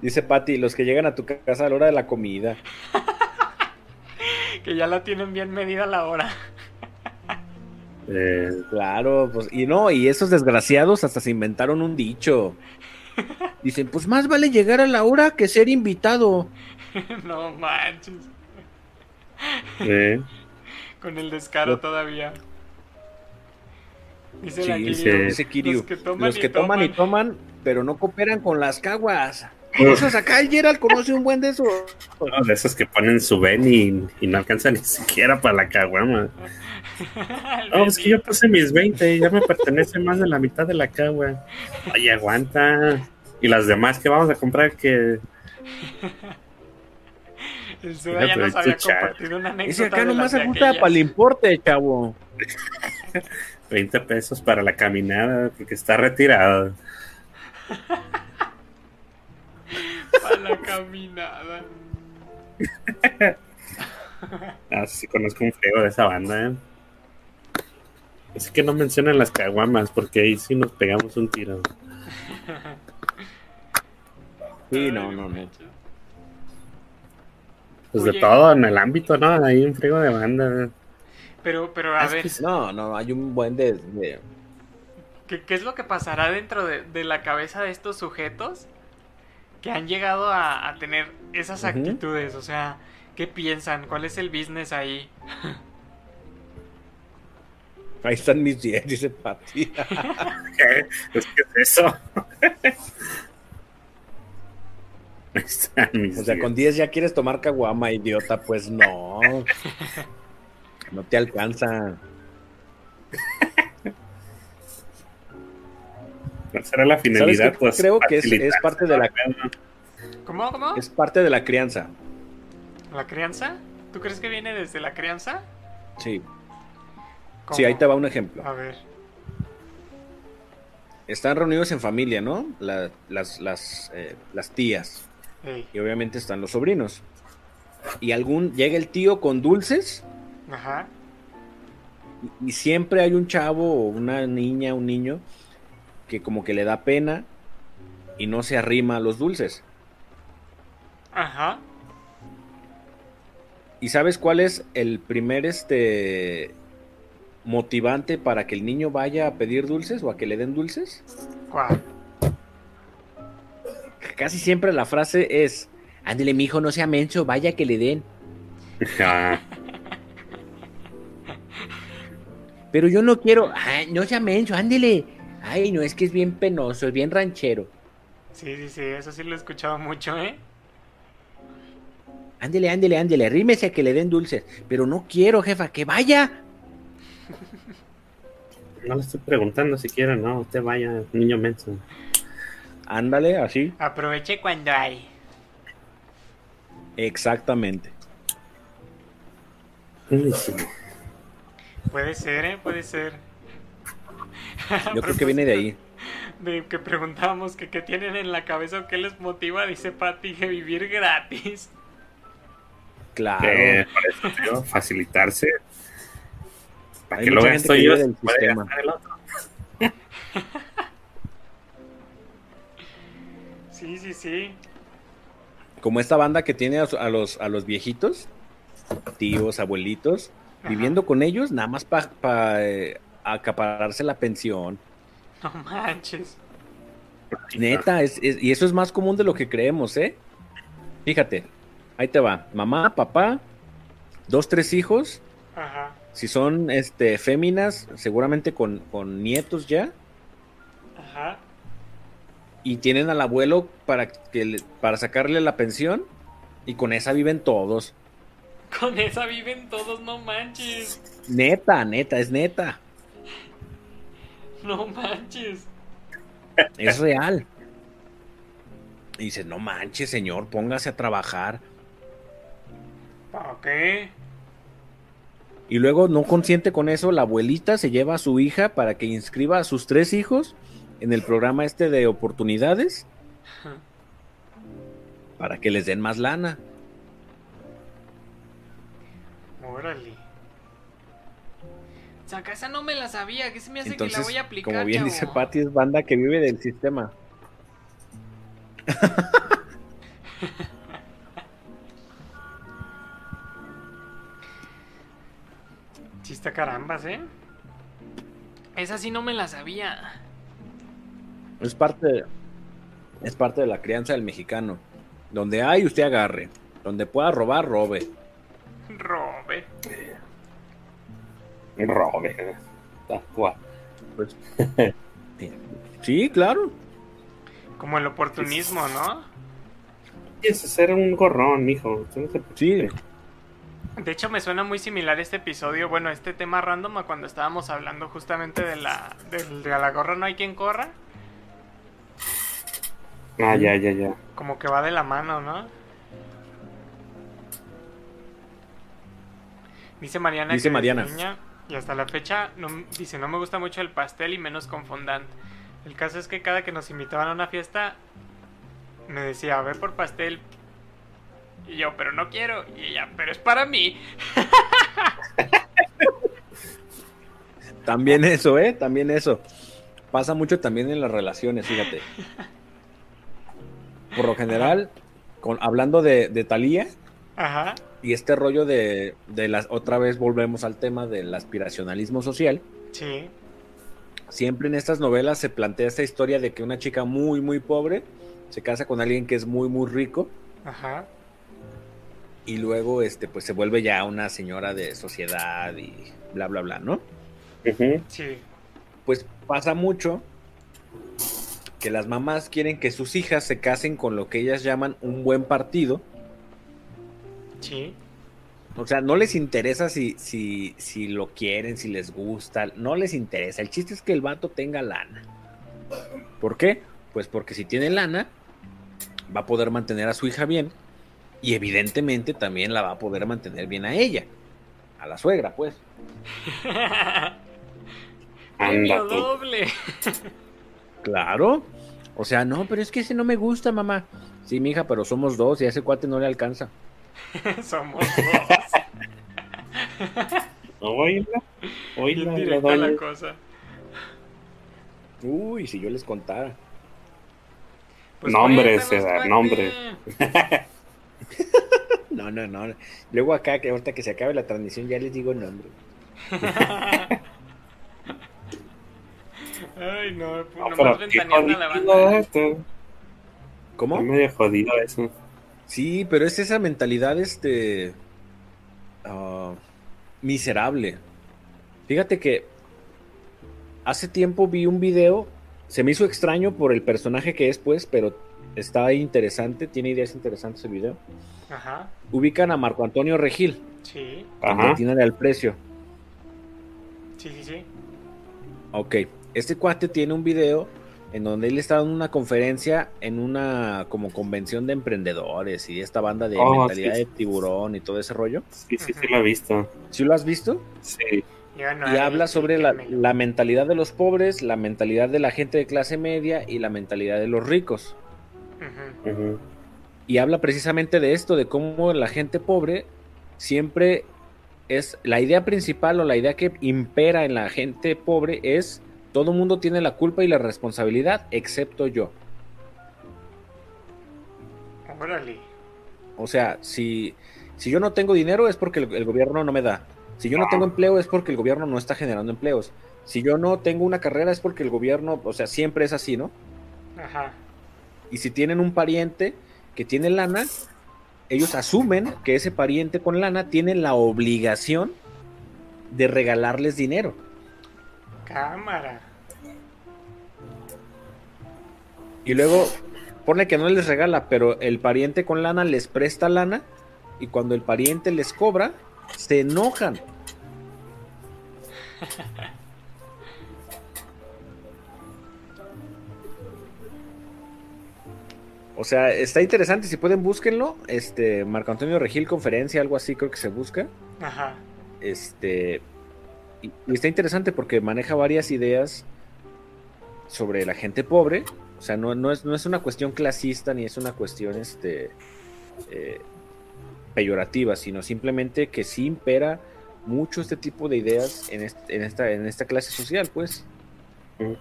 Dice Pati, los que llegan a tu casa a la hora de la comida. que ya la tienen bien medida la hora. Eh, Claro, pues, y no, y esos desgraciados hasta se inventaron un dicho. Dicen, pues más vale llegar a la hora que ser invitado. no manches. eh, Con el descaro Lo- todavía. Dice Sí, la dice, Kiryu, dice Kiryu, Los que toman, Los y, toman y toman. toman, pero no cooperan con las caguas. Esos acá el Gerald conoce un buen de esos. no, de esos que ponen su ven y, y no alcanzan ni siquiera para la caguama. No, es que yo puse mis 20 y ya me pertenece más de la mitad de la cagua. Oye, aguanta. Y las demás que vamos a comprar que... El Suda ya nos había tu chat. compartido una anécdota. Ese acá nomás se aquellas. para el importe, chavo. 20 pesos para la caminada porque está retirado. Para la caminada. Ah, sí conozco un feo de esa banda, ¿eh? Así que no mencionan las caguamas porque ahí sí nos pegamos un tiro. Sí, no, no, no. Pues de todo en el ámbito, ¿no? Hay un frigo de banda. Pero, pero a Es ver, que. No, no, hay un buen de. de- ¿qué, qué es lo que pasará dentro de, de la cabeza de estos sujetos que han llegado a, a tener esas actitudes? O sea, ¿qué piensan? ¿Cuál es el business ahí? Ahí están mis 10, dice Pati. ¿Qué? Es que es eso. Ahí están mis O sea, diez. con 10 ya quieres tomar caguama, idiota. Pues no. No te alcanza. ¿Cuál será la finalidad? Pues, Creo que es- es parte de la- ¿Cómo, cómo? Es parte de la crianza. ¿La crianza? ¿Tú crees que viene desde la crianza? Sí. ¿Cómo? Sí, ahí te va un ejemplo. A ver. Están reunidos en familia, ¿no? La- las, las, eh, las tías. Ey, Y obviamente están los sobrinos. Y algún llega el tío con dulces Ajá. y siempre hay un chavo o una niña, un niño que como que le da pena y no se arrima a los dulces. Ajá. ¿Y sabes cuál es el primer este motivante para que el niño vaya a pedir dulces o a que le den dulces? ¿Cuál? Casi siempre la frase es, ándele mijo, no sea menso, vaya que le den. Ah, Pero yo no quiero, ay, no sea menso, ándele. Ay, no, es que es bien penoso, es bien ranchero. Sí, sí, sí, eso sí lo he escuchado mucho, ¿eh? Ándele, ándele, ándele, arrímese a que le den dulces. Pero no quiero, jefa, que vaya. No le estoy preguntando siquiera, no, usted vaya, niño menso. Ándale, así. Aproveche cuando hay. Exactamente. Puede ser, ¿eh? Puede ser. Yo creo que viene de ahí. De que preguntábamos que qué tienen en la cabeza o qué les motiva, dice Patty, que vivir gratis. Claro. Que para eso, tío, facilitarse. Para que lo gasto yo, del puede sistema. gastar el otro. Sí, sí, sí. Como esta banda que tiene a, los, a los viejitos, tíos, abuelitos, Ajá. viviendo con ellos, nada más para acapararse la pensión. No manches. Neta, es, es- y eso es más común de lo que creemos, ¿eh? Fíjate, ahí te va. Mamá, papá, dos, tres hijos. Ajá. Si son este, féminas, seguramente con, con nietos ya. Ajá. Y tienen al abuelo para, que le- para sacarle la pensión. Y con esa viven todos. Con esa viven todos, no manches. Neta, neta, es neta. No manches. Es real. Y dice, no manches, señor, póngase a trabajar. ¿Para qué? Y luego, no consciente con eso, la abuelita se lleva a su hija para que inscriba a sus tres hijos en el programa este de oportunidades para que les den más lana. Órale. O sea, que esa no me la sabía. ¿Qué se me hace que la Entonces, voy a aplicar, como bien chavo? dice Patti, es banda que vive del sistema. Chista carambas, ¿eh? Esa sí no me la sabía. Es parte, es parte de la crianza del mexicano. Donde hay, usted agarre. Donde pueda robar, robe. Robe. Robe. Tal cual. Pues, sí, claro. Como el oportunismo, ¿no? Quieres hacer un gorrón, mijo. Sí. De hecho, me suena muy similar este episodio, bueno, este tema random a cuando estábamos hablando justamente de la, del- de, la gorra no hay quien corra. Ah, ya, ya, ya. Como que va de la mano, ¿no? Dice Mariana Dice que Mariana. niña y hasta la fecha no, dice no me gusta mucho el pastel y menos con fondant. El caso es que cada que nos invitaban a una fiesta me decía, ve por pastel. Y yo, pero no quiero. Y ella, pero es para mí. También eso, ¿eh? También eso. Pasa mucho también en las relaciones, fíjate. Por lo general, con, hablando de, de Thalía Ajá. y este rollo de, de las, otra vez volvemos al tema del aspiracionalismo social. Sí. Siempre en estas novelas se plantea esta historia de que una chica muy, muy pobre se casa con alguien que es muy, muy rico Ajá. Y luego, este, pues se vuelve ya una señora de sociedad y bla, bla, bla, ¿no? Sí. pues pasa mucho que las mamás quieren que sus hijas se casen con lo que ellas llaman un buen partido. Sí. O sea, no les interesa si, si, si lo quieren, si les gusta, no les interesa. El chiste es que el vato tenga lana. ¿Por qué? Pues porque si tiene lana, va a poder mantener a su hija bien y evidentemente también la va a poder mantener bien a ella, a la suegra, pues. Anda doble. Claro. O sea, no, pero es que ese no me gusta, mamá. Sí, mija, pero somos dos y a ese cuate no le alcanza. Somos dos. Oíla. Oíla, la directa doña. la cosa. Uy, si yo les contara. Pues Nombres, César, nombres. No, no, no. Luego acá, que ahorita que se acabe la transmisión, ya les digo nombre. Ay, no, No, nomás ventaneando a la banda. esto. ¿Cómo? Está medio jodido eso. Sí, pero es esa mentalidad, este. ah, miserable. Fíjate que. Hace tiempo vi un video. Se me hizo extraño por el personaje que es, pues, pero está interesante. Tiene ideas interesantes el video. Ajá, Ubican a Marco Antonio Regil. sí, Ajá. Atínale al precio. sí, sí, sí. Ok, este cuate tiene un video en donde él está en una conferencia en una como convención de emprendedores y esta banda de Oh, mentalidad sí. de tiburón y todo ese rollo. Sí, sí, sí lo he visto. ¿Sí lo has visto? Sí. Yo no, Y habla sobre la, la mentalidad de los pobres, la mentalidad de la gente de clase media y la mentalidad de los ricos. Y habla precisamente de esto, de cómo la gente pobre siempre es la idea principal o la idea que impera en la gente pobre es todo el mundo tiene la culpa y la responsabilidad excepto yo. Órale. O sea, si, si yo no tengo dinero es porque el, el gobierno no me da. Si yo no tengo empleo es porque el gobierno no está generando empleos. Si yo no tengo una carrera es porque el gobierno, o sea, siempre es así, ¿no? Ajá. Y si tienen un pariente que tiene lana, ellos asumen que ese pariente con lana tiene la obligación de regalarles dinero. Cámara. Y luego pone que no les regala, pero el pariente con lana les presta lana y cuando el pariente les cobra, se enojan. O sea, está interesante, si pueden búsquenlo. Este, Marco Antonio Regil conferencia, algo así creo que se busca. Ajá. Este, y, y está interesante porque maneja varias ideas sobre la gente pobre. O sea, no, no, es, no es una cuestión clasista ni es una cuestión este, eh, peyorativa, sino simplemente que sí impera mucho este tipo de ideas en, est- en esta, en esta clase social, pues. Ah,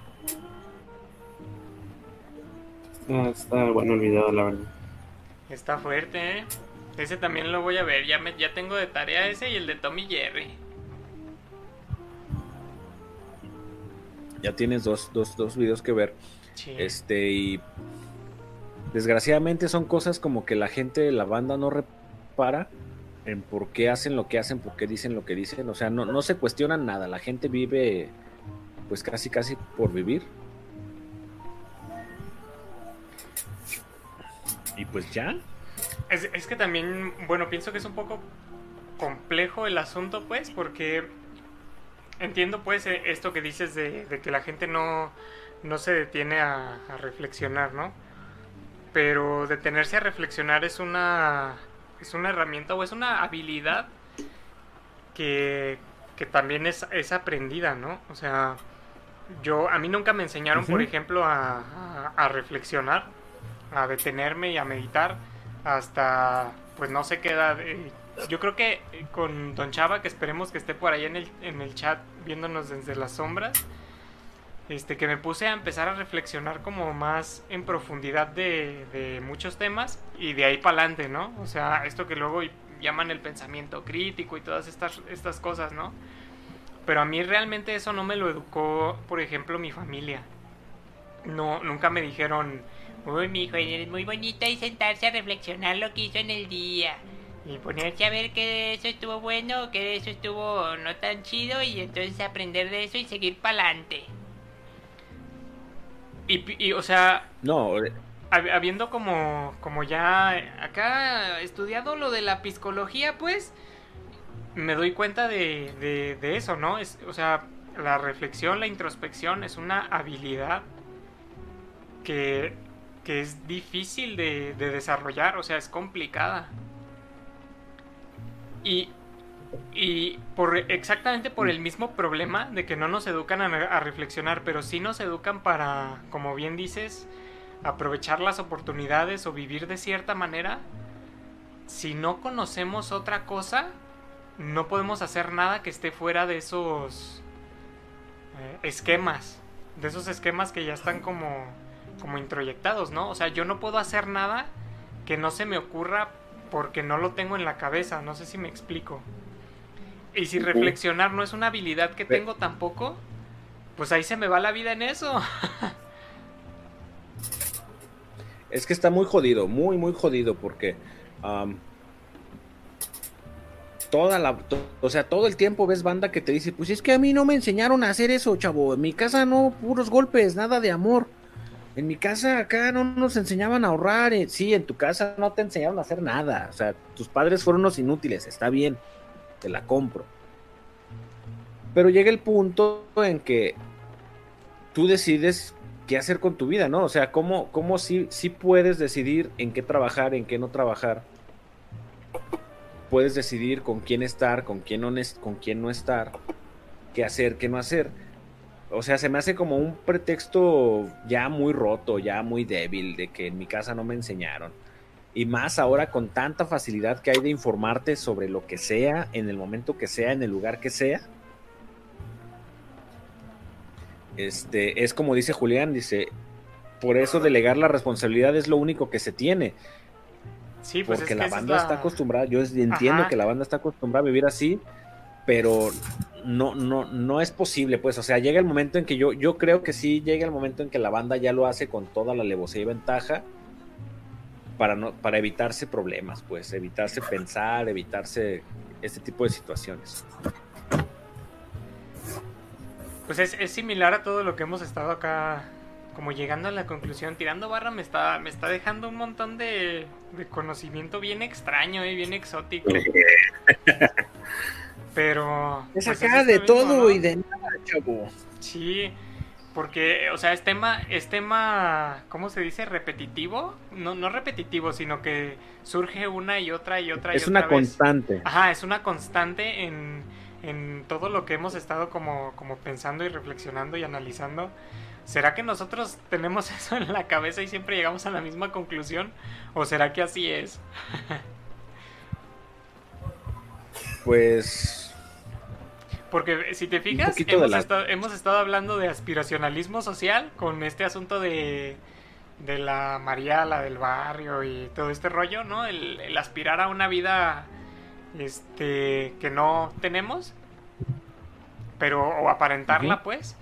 está bueno el video, la verdad. Está fuerte, ¿eh? Ese también lo voy a ver. Ya, me, ya tengo de tarea ese y el de Tommy Jerry. Ya tienes dos, dos, dos videos que ver. Sí. Este, y desgraciadamente son cosas como que la gente, la banda no repara en por qué hacen lo que hacen, por qué dicen lo que dicen. O sea, no, no se cuestionan nada. La gente vive, pues casi, casi por vivir. Y pues ya. Es, es que también, bueno, pienso que es un poco complejo el asunto, pues, porque entiendo, pues, eh, esto que dices de, de que la gente no, no se detiene a, a reflexionar, ¿no? Pero detenerse a reflexionar es una, es una herramienta o es una habilidad que, que también es, es aprendida, ¿no? O sea, yo, a mí nunca me enseñaron, por ejemplo, a, a- a reflexionar, a detenerme y a meditar hasta, pues no sé qué edad. eh, Yo creo que eh, con Don Chava, que esperemos que esté por ahí en el, en el chat viéndonos desde las sombras, este, que me puse a empezar a reflexionar como más en profundidad de, de muchos temas y de ahí para adelante, ¿no? O sea, esto que luego llaman el pensamiento crítico y todas estas, estas cosas, ¿no? Pero a mí realmente eso no me lo educó, por ejemplo, mi familia. No, nunca me dijeron, Uy, mi hijo, es muy bonito y sentarse a reflexionar lo que hizo en el día. Y ponerse a ver que de eso estuvo bueno o que de eso estuvo no tan chido y entonces aprender de eso y seguir para adelante. y, pi- y, o sea, No, hab- habiendo como, como ya acá estudiado lo de la psicología, pues me doy cuenta de, de, de eso, ¿no? Es, o sea, la reflexión, la introspección es una habilidad que, que es difícil de, de desarrollar, o sea, es complicada. Y, y por exactamente por el mismo problema de que no nos educan a, a reflexionar, pero sí nos educan para, como bien dices, aprovechar las oportunidades o vivir de cierta manera, si no conocemos otra cosa, no podemos hacer nada que esté fuera de esos eh, esquemas, de esos esquemas que ya están como, como introyectados, ¿no? O sea, yo no puedo hacer nada que no se me ocurra porque no lo tengo en la cabeza, no sé si me explico. Y si reflexionar no es una habilidad que tengo tampoco, pues ahí se me va la vida en eso. es que está muy jodido, muy, muy jodido, porque toda la, to- o sea, todo el tiempo ves banda que te dice, pues es que a mí no me enseñaron a hacer eso, chavo. En mi casa no, puros golpes, nada de amor. En mi casa acá no nos enseñaban a ahorrar. eh, Sí, en tu casa no te enseñaron a hacer nada. O sea, tus padres fueron unos inútiles, está bien, te la compro. Pero llega el punto en que tú decides qué hacer con tu vida, ¿no? O sea, cómo, cómo sí, puedes decidir en qué trabajar, en qué no trabajar. Puedes decidir con quién estar, con quién no, con quién no estar, qué hacer, qué no hacer. O sea, se me hace como un pretexto ya muy roto, ya muy débil, de que en mi casa no me enseñaron. Y más ahora con tanta facilidad que hay de informarte sobre lo que sea, en el momento que sea, en el lugar que sea. Este, es como dice Julián, dice, por eso delegar la responsabilidad es lo único que se tiene. Sí, pues porque es que la es banda está acostumbrada, yo entiendo Ajá. que la banda está acostumbrada a vivir así, pero no, no, no es posible, pues, o sea, llega el momento en que yo, yo creo que sí llega el momento en que la banda ya lo hace con toda la alevosía y ventaja para no, para evitarse problemas, pues, evitarse pensar, evitarse este tipo de situaciones. Pues es, es similar a todo lo que hemos estado acá, como llegando a la conclusión. Tirando barra me está, me está dejando un montón de, de conocimiento bien extraño y bien exótico. Pero. Es pues, acá es de mismo, todo ¿no? y de nada, chavo. Sí, porque, o sea, es tema, es tema, ¿cómo se dice? Repetitivo. No, no repetitivo, sino que surge una y otra y otra y Es otra una vez. constante. Ajá, es una constante en, en todo lo que hemos estado como, como pensando y reflexionando y analizando. ¿Será que nosotros tenemos eso en la cabeza y siempre llegamos a la misma conclusión? ¿O será que así es? Pues Porque si te fijas, hemos, la- estado, hemos estado hablando de aspiracionalismo social con este asunto de, de la María, la del barrio y todo este rollo, ¿no? El, el aspirar a una vida este que no tenemos, pero o aparentarla, pues.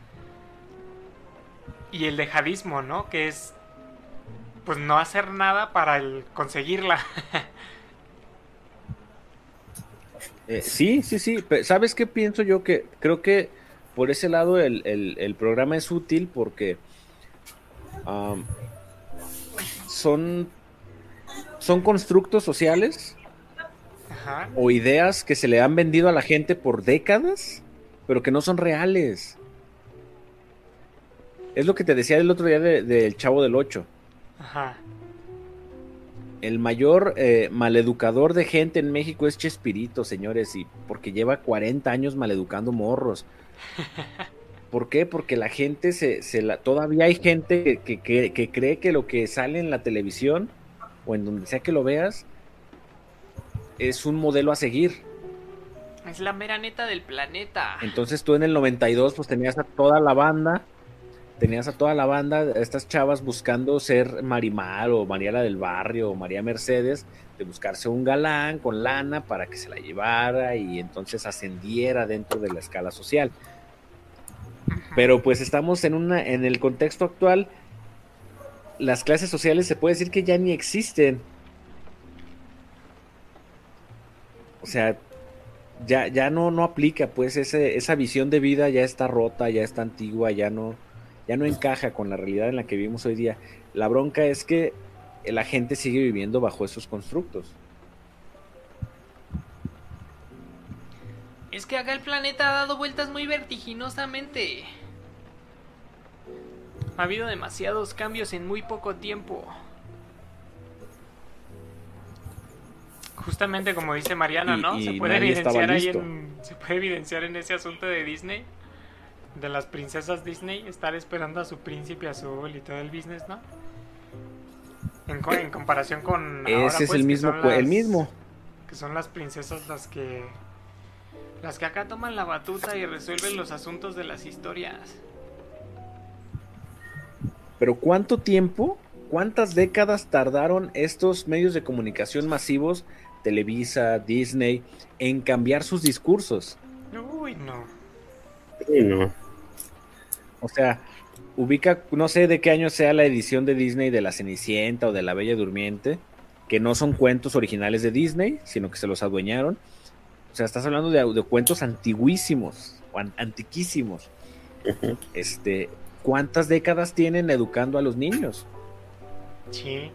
Y el dejadismo, ¿no? Que es pues no hacer nada para el conseguirla. Eh, sí, sí, sí. ¿Sabes qué pienso yo? Que creo que por ese lado el, el- el programa es útil porque son, son constructos sociales Ajá. o ideas que se le han vendido a la gente por décadas, pero que no son reales. Es lo que te decía el otro día de- del Chavo del 8. Ajá. El mayor eh, maleducador de gente en México es Chespirito, señores, y porque lleva 40 años maleducando morros. ¿Por qué? Porque la gente se, se la, todavía hay gente que, que- que- que cree que lo que sale en la televisión o en donde sea que lo veas es un modelo a seguir. Es la mera neta del planeta. Entonces tú en el 92 pues tenías a toda la banda, tenías a toda la banda, a estas chavas buscando ser Marimar o Mariela del Barrio o María Mercedes, de buscarse un galán con lana para que se la llevara y entonces ascendiera dentro de la escala social. Pero pues estamos en una en el contexto actual las clases sociales se puede decir que ya ni existen. O sea, ya, ya no, no aplica, pues ese, esa visión de vida ya está rota, ya está antigua, ya no, ya no encaja con la realidad en la que vivimos hoy día. La bronca es que la gente sigue viviendo bajo esos constructos. Es que acá el planeta ha dado vueltas muy vertiginosamente. Ha habido demasiados cambios en muy poco tiempo. Justamente como dice Mariana, ¿no? y se puede evidenciar ahí en, se puede evidenciar en ese asunto de Disney, de las princesas Disney, estar esperando a su príncipe azul y todo el business, ¿no? En, co- en comparación con ahora, Ese es pues, el que mismo, pues, el mismo. que son las princesas las que las que acá toman la batuta y resuelven los asuntos de las historias. Pero ¿cuánto tiempo, cuántas décadas tardaron estos medios de comunicación masivos, Televisa, Disney, en cambiar sus discursos? Uy, no. Sí, no. O sea, ubica, no sé de qué año sea la edición de Disney de La Cenicienta o de La Bella Durmiente, que no son cuentos originales de Disney, sino que se los adueñaron. O sea, estás hablando de, de cuentos antiguísimos, o an- antiquísimos. Este, ¿cuántas décadas tienen educando a los niños? Sí.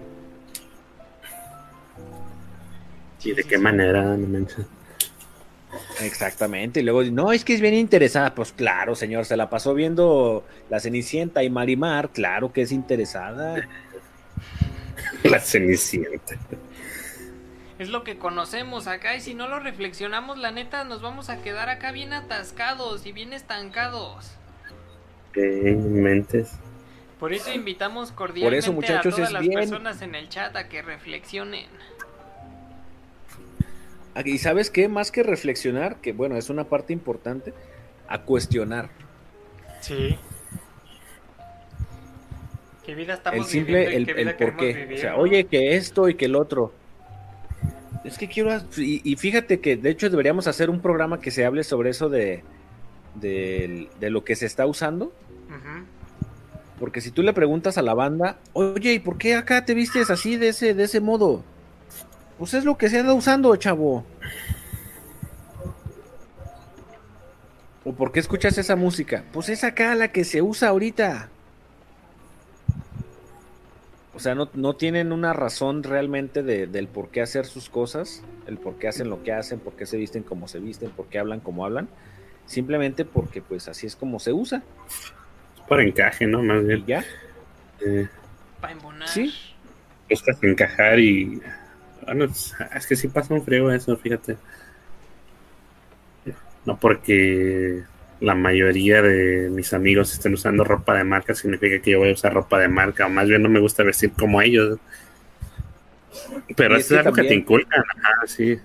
¿Y de qué manera? No manches. Exactamente, y luego, no, es que es bien interesada. Pues claro, señor, se la pasó viendo La Cenicienta y Marimar, claro que es interesada. La cenicienta. Es lo que conocemos acá y si no lo reflexionamos, la neta, nos vamos a quedar acá bien atascados y bien estancados. ¿Qué mentes? Por eso invitamos cordialmente muchachos, a todas las bien- personas en el chat a que reflexionen. Ah, Y sabes qué, más que reflexionar, que bueno, es una parte importante, a cuestionar. Sí. ¿Qué vida estamos el simple, viviendo y el, vida el por qué. O sea, oye, que esto y que el otro. Es que quiero, y, y fíjate que de hecho deberíamos hacer un programa que se hable sobre eso de, de lo que se está usando. Ujú. Porque si tú le preguntas a la banda, oye, ¿y por qué acá te vistes así de ese, de ese modo? Pues es lo que se anda usando, chavo. ¿O por qué escuchas esa música? Pues es acá la que se usa ahorita. O sea, no, no tienen una razón realmente de- del por qué hacer sus cosas, el por qué hacen lo que hacen, por qué se visten como se visten, por qué hablan como hablan. Simplemente porque pues así es como se usa. Por encaje, ¿no? Más Y bien. ya. Eh, Pa' embonar. Sí. buscas encajar y. Bueno, es es que sí pasa un frío eso, fíjate. No porque la mayoría de mis amigos estén usando ropa de marca significa que yo voy a usar ropa de marca, o más bien no me gusta vestir como ellos. Pero eso es algo que te inculcan, ajá, sí.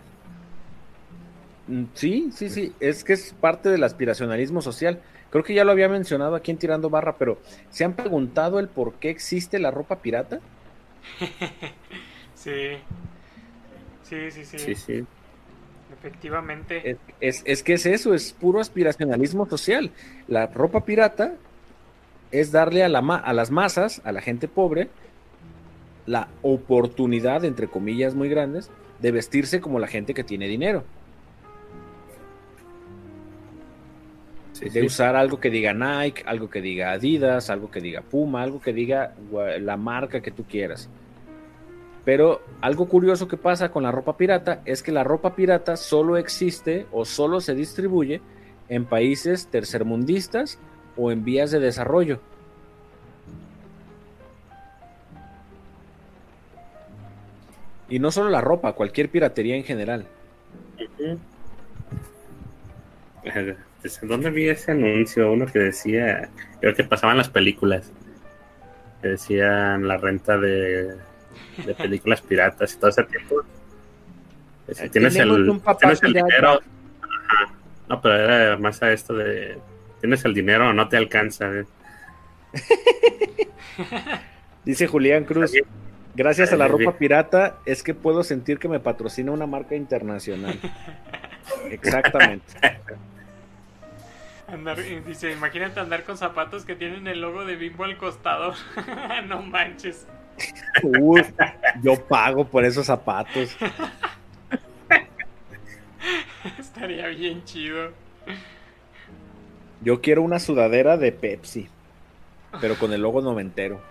Mm, Sí, sí, sí, es que es parte del aspiracionalismo social. Creo que ya lo había mencionado aquí en Tirando Barra, pero ¿se han preguntado el por qué existe la ropa pirata? Sí. Sí, sí, sí. Sí, sí. Efectivamente. Es, es- es que es eso, es puro aspiracionalismo social. La ropa pirata es darle a, la ma- a las masas, a la gente pobre, la oportunidad, entre comillas muy grandes, de vestirse como la gente que tiene dinero. sí, de sí. usar algo que diga Nike, algo que diga Adidas, algo que diga Puma, algo que diga la marca que tú quieras. Pero algo curioso que pasa con la ropa pirata es que la ropa pirata solo existe o solo se distribuye en países tercermundistas o en vías de desarrollo. Y no solo la ropa, cualquier piratería en general. ¿Desde dónde vi ese anuncio? Uno que decía, creo que pasaban las películas, que decían la renta de, de películas piratas y todo ese tiempo. Eh, Si tienes el, un papá tienes el dinero, Ajá. no, pero era más a esto de, tienes el dinero o no te alcanza. eh. Dice Julián Cruz, gracias a la Eh, ropa pirata es que puedo sentir que me patrocina una marca internacional. Exactamente. Andar, dice, imagínate andar con zapatos que tienen el logo de Bimbo al costado. no manches. Uf, yo pago por esos zapatos. Estaría bien chido. Yo quiero una sudadera de Pepsi, pero con el logo noventero.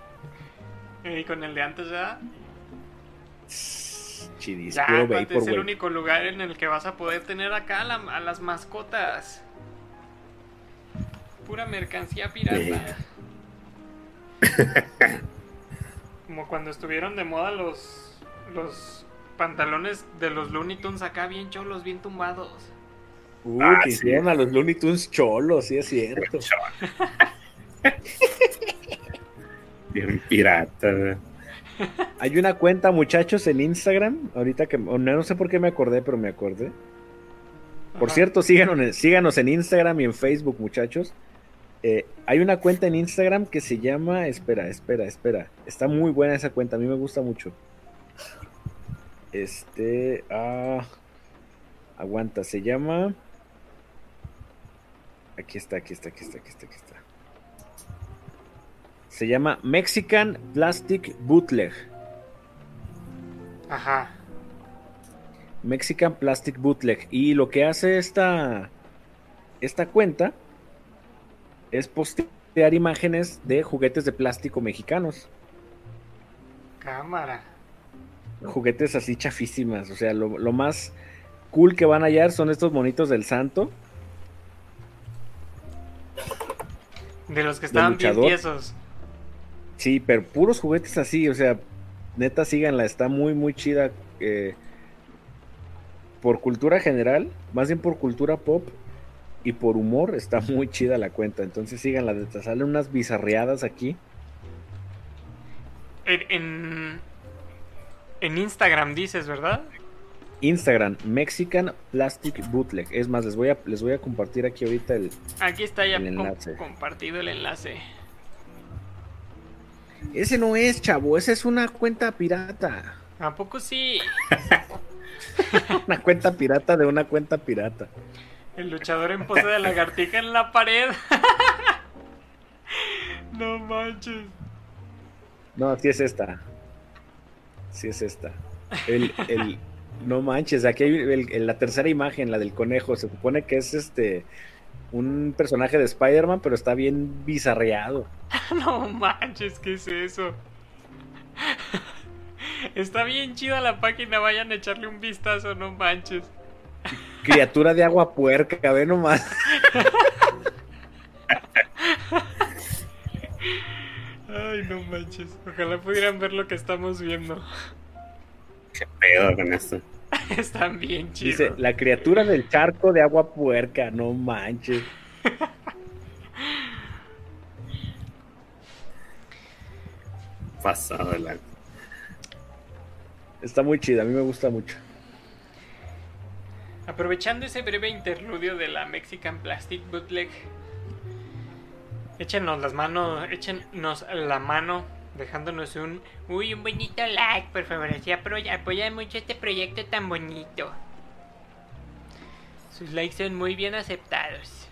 Y con el de antes ya. Chidis, Ya, vapor, es el único lugar en el que vas a poder tener acá la- a las mascotas. Pura mercancía pirata. Como cuando estuvieron de moda los los pantalones de los Looney Tunes acá bien cholos, bien tumbados. Uh, Ah, que sí. hicieron a los Looney Tunes cholos, sí es cierto. Bien pirata. Hay una cuenta, muchachos, en Instagram, ahorita que no, no sé por qué me acordé, pero me acordé. Por Ajá. cierto, síganos, síganos en Instagram y en Facebook, muchachos. Eh, hay una cuenta en Instagram que se llama. Espera, espera, espera. Está muy buena esa cuenta, a mí me gusta mucho. Este. Ah, aguanta, se llama. Aquí está, aquí está, aquí está, aquí está, aquí está. Se llama Mexican Plastic Bootleg. Ajá. Mexican Plastic Bootleg. Y lo que hace esta, esta cuenta es postear imágenes de juguetes de plástico mexicanos. Cámara. Juguetes así chafísimas. O sea, lo, lo más cool que van a hallar son estos monitos del santo. De los que estaban bien tiesos. Sí, pero puros juguetes así. O sea, neta, síganla. Está muy, muy chida. eh, por cultura general, más bien por cultura pop y por humor, está muy chida la cuenta. Entonces síganla. Neta, salen unas bizarreadas aquí. En, en, en Instagram dices, ¿verdad? Instagram, Mexican Plastic Bootleg. Es más, les voy a, les voy a compartir aquí ahorita el. Aquí está ya El com- enlace. compartido el enlace. Ese no es, chavo, esa es una cuenta pirata. ¿A poco sí? Una cuenta pirata de una cuenta pirata. El luchador en pose de lagartija en la pared. no manches. No, sí es esta. Sí es esta. El, el, no manches, aquí hay el- la tercera imagen, la del conejo. Se supone que es este un personaje de Spider-Man, pero está bien bizarreado. No manches, ¿qué es eso? Está bien chida la página, vayan a echarle un vistazo, no manches. Criatura de agua puerca, ve nomás. Ay, no manches. Ojalá pudieran ver lo que estamos viendo. Qué pedo con esto. Están bien chidos. Dice, la criatura del charco de agua puerca, no manches. Pasado de la. Está muy chida, a mí me gusta mucho. Aprovechando ese breve interludio de la Mexican Plastic Bootleg, échenos las manos, échenos la mano dejándonos un Uy, un bonito like, por favor. Así apro- apoya mucho este proyecto tan bonito. Sus likes son muy bien aceptados.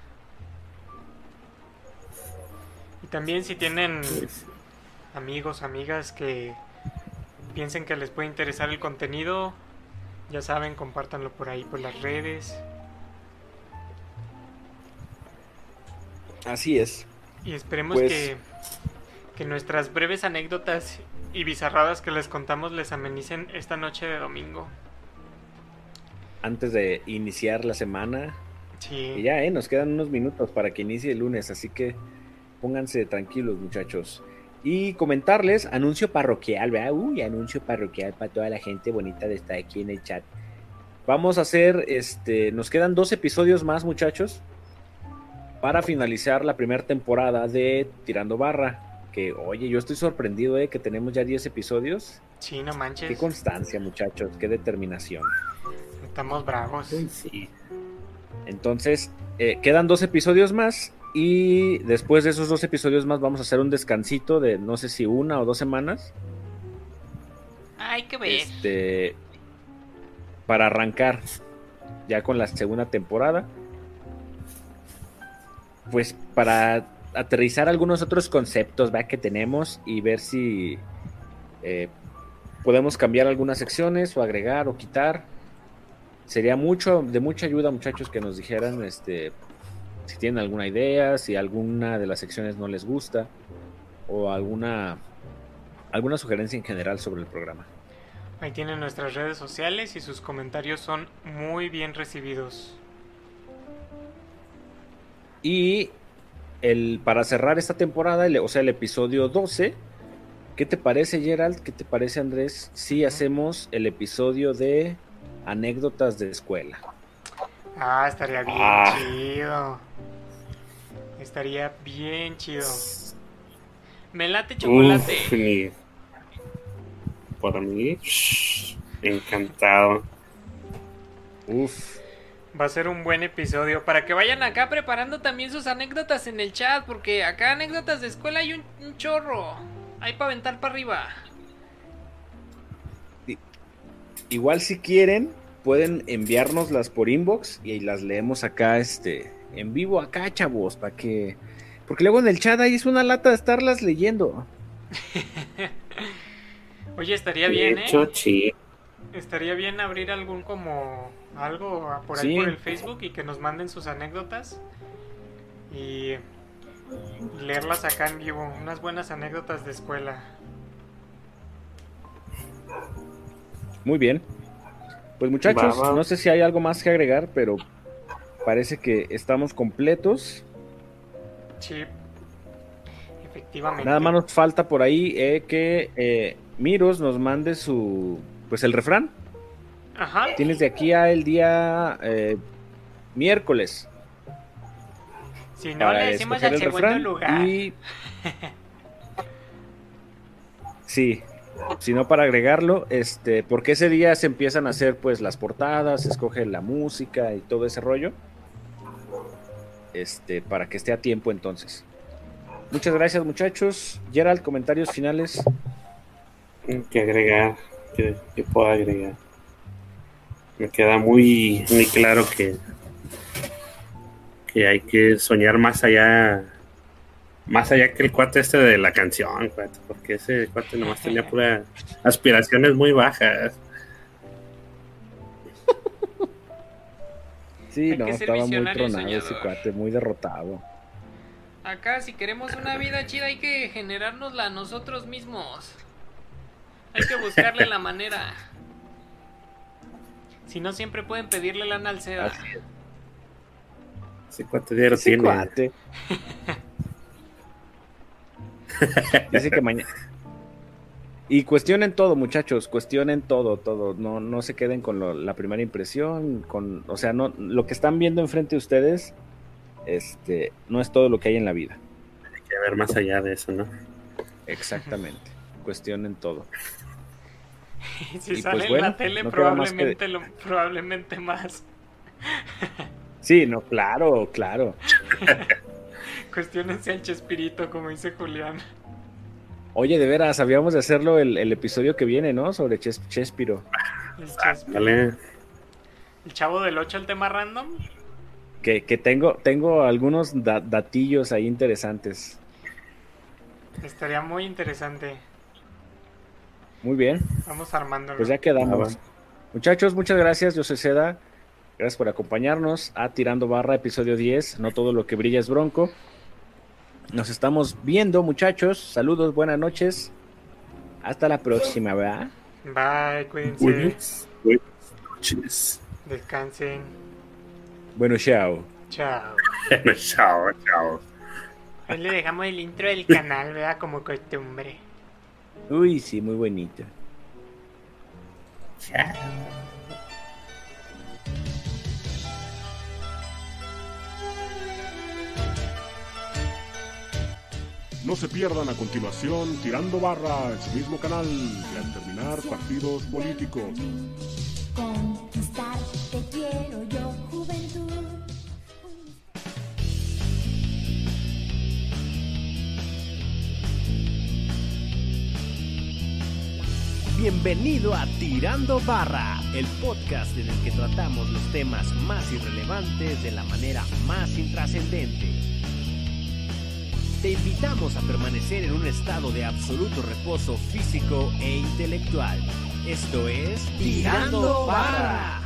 y también si tienen amigos, amigas que piensen que les puede interesar el contenido, ya saben, compártanlo por ahí por las redes Así es. y esperemos Pues- que que nuestras breves anécdotas y bizarradas que les contamos les amenicen esta noche de domingo. Antes de iniciar la semana, Sí. Y ya, ¿eh? Nos quedan unos minutos para que inicie el lunes, así que pónganse tranquilos, muchachos. Y comentarles, anuncio parroquial, ¿verdad? Uy, anuncio parroquial para toda la gente bonita de estar aquí en el chat. Vamos a hacer, este, nos quedan dos episodios más, muchachos, para finalizar la primera temporada de Tirando Barra. Que, oye, yo estoy sorprendido, ¿eh? Que tenemos ya 10 episodios. Sí, no manches. Qué constancia, muchachos, qué determinación. Estamos bravos. Sí. Entonces, eh, quedan dos episodios más y después de esos dos episodios más vamos a hacer un descansito de no sé si una o dos semanas Hay que ver. este, para arrancar ya con la segunda temporada. Pues para aterrizar algunos otros conceptos que tenemos y ver si eh, podemos cambiar algunas secciones o agregar o quitar. Sería mucho, de mucha ayuda, muchachos, que nos dijeran este, si tienen alguna idea, si alguna de las secciones no les gusta o alguna, alguna sugerencia en general sobre el programa. Ahí tienen nuestras redes sociales y sus comentarios son muy bien recibidos. Y el, para cerrar esta temporada, el- o sea, el episodio 12, ¿qué te parece, Gerald? ¿Qué te parece, Andrés? Si hacemos el episodio de anécdotas de escuela. Ah, estaría bien Ah. chido. Estaría bien chido. Me late chocolate. Uf, ni- Por mí, shh, encantado. Uf, Va a ser un buen episodio para que vayan acá preparando también sus anécdotas en el chat, porque acá anécdotas de escuela hay un, un chorro. Hay para aventar para arriba. igual si quieren, pueden enviárnoslas por inbox y las leemos acá, este, en vivo acá, chavos, para que... Porque luego en el chat ahí es una lata de estarlas leyendo. Oye, estaría De bien, hecho, ¿eh? sí. Estaría bien abrir algún como algo por ahí Sí. por el Facebook y que nos manden sus anécdotas y leerlas acá en vivo, unas buenas anécdotas de escuela. Muy bien. Pues muchachos, no sé si hay algo más que agregar, pero parece que estamos completos. Sí. Efectivamente. Nada más nos falta por ahí eh, que eh, Miros nos mande su, pues el refrán. Ajá. Tienes de aquí a el día eh, miércoles Si no, le decimos al el segundo lugar. y sí, si no para agregarlo, este, porque ese día se empiezan a hacer pues las portadas, se escoge la música y todo ese rollo, este, para que esté a tiempo entonces. Muchas gracias muchachos. Gerald, comentarios finales. que agregar, que, que puedo agregar. Me queda muy, muy claro que que hay que soñar más allá, más allá que el cuate este de la canción, cuate, porque ese cuate nomás tenía pura aspiraciones muy bajas. Sí, Hay no, estaba muy tronado ese cuate, muy derrotado. Acá, si queremos una vida chida, hay que generárnosla nosotros mismos. Hay que buscarle la manera. Si no, siempre pueden pedirle lana al SEDA. Así es. Ese cuate ya lo Ese tiene. cuate. Dice que mañana. Y cuestionen todo, muchachos, cuestionen todo, todo. No, no se queden con lo- la primera impresión, con, o sea, no, lo que están viendo enfrente de ustedes, este, no es todo lo que hay en la vida. Hay que ver más allá de eso, ¿no? Exactamente. cuestionen todo. si Y, sale pues, bueno, en la tele, no queda más que- probablemente, lo, probablemente más. Sí, no, claro, claro. Cuestionense al Chespirito, como dice Julián. Oye, de veras, habíamos de hacerlo el, el episodio que viene, ¿no? Sobre Ches- Chespiro. El, Chespirito. Vale. El chavo del 8 al tema random. Que, que tengo, tengo algunos da- datillos ahí interesantes. Estaría muy interesante. Muy bien, Vamos armándolo. pues ya quedamos. Ah, Muchachos, muchas gracias. Yo soy Seda. Gracias por acompañarnos a Tirando Barra, episodio 10. No todo lo que brilla es bronco. Nos estamos viendo, muchachos. Saludos, buenas noches. Hasta la próxima, ¿verdad? Bye, cuídense. Buenas, buenas noches. Descansen. Bueno, chao. Chao. chao, chao. Hoy le dejamos el intro del canal, ¿verdad? Como costumbre. Uy, sí, muy bonito. Chao. No se pierdan a continuación Tirando Barra en su mismo canal y al terminar partidos políticos. Conquistar te quiero yo, juventud. Bienvenido a Tirando Barra, el podcast en el que tratamos los temas más irrelevantes de la manera más intrascendente. Te invitamos a permanecer en un estado de absoluto reposo físico e intelectual. Esto es Tirando Barra.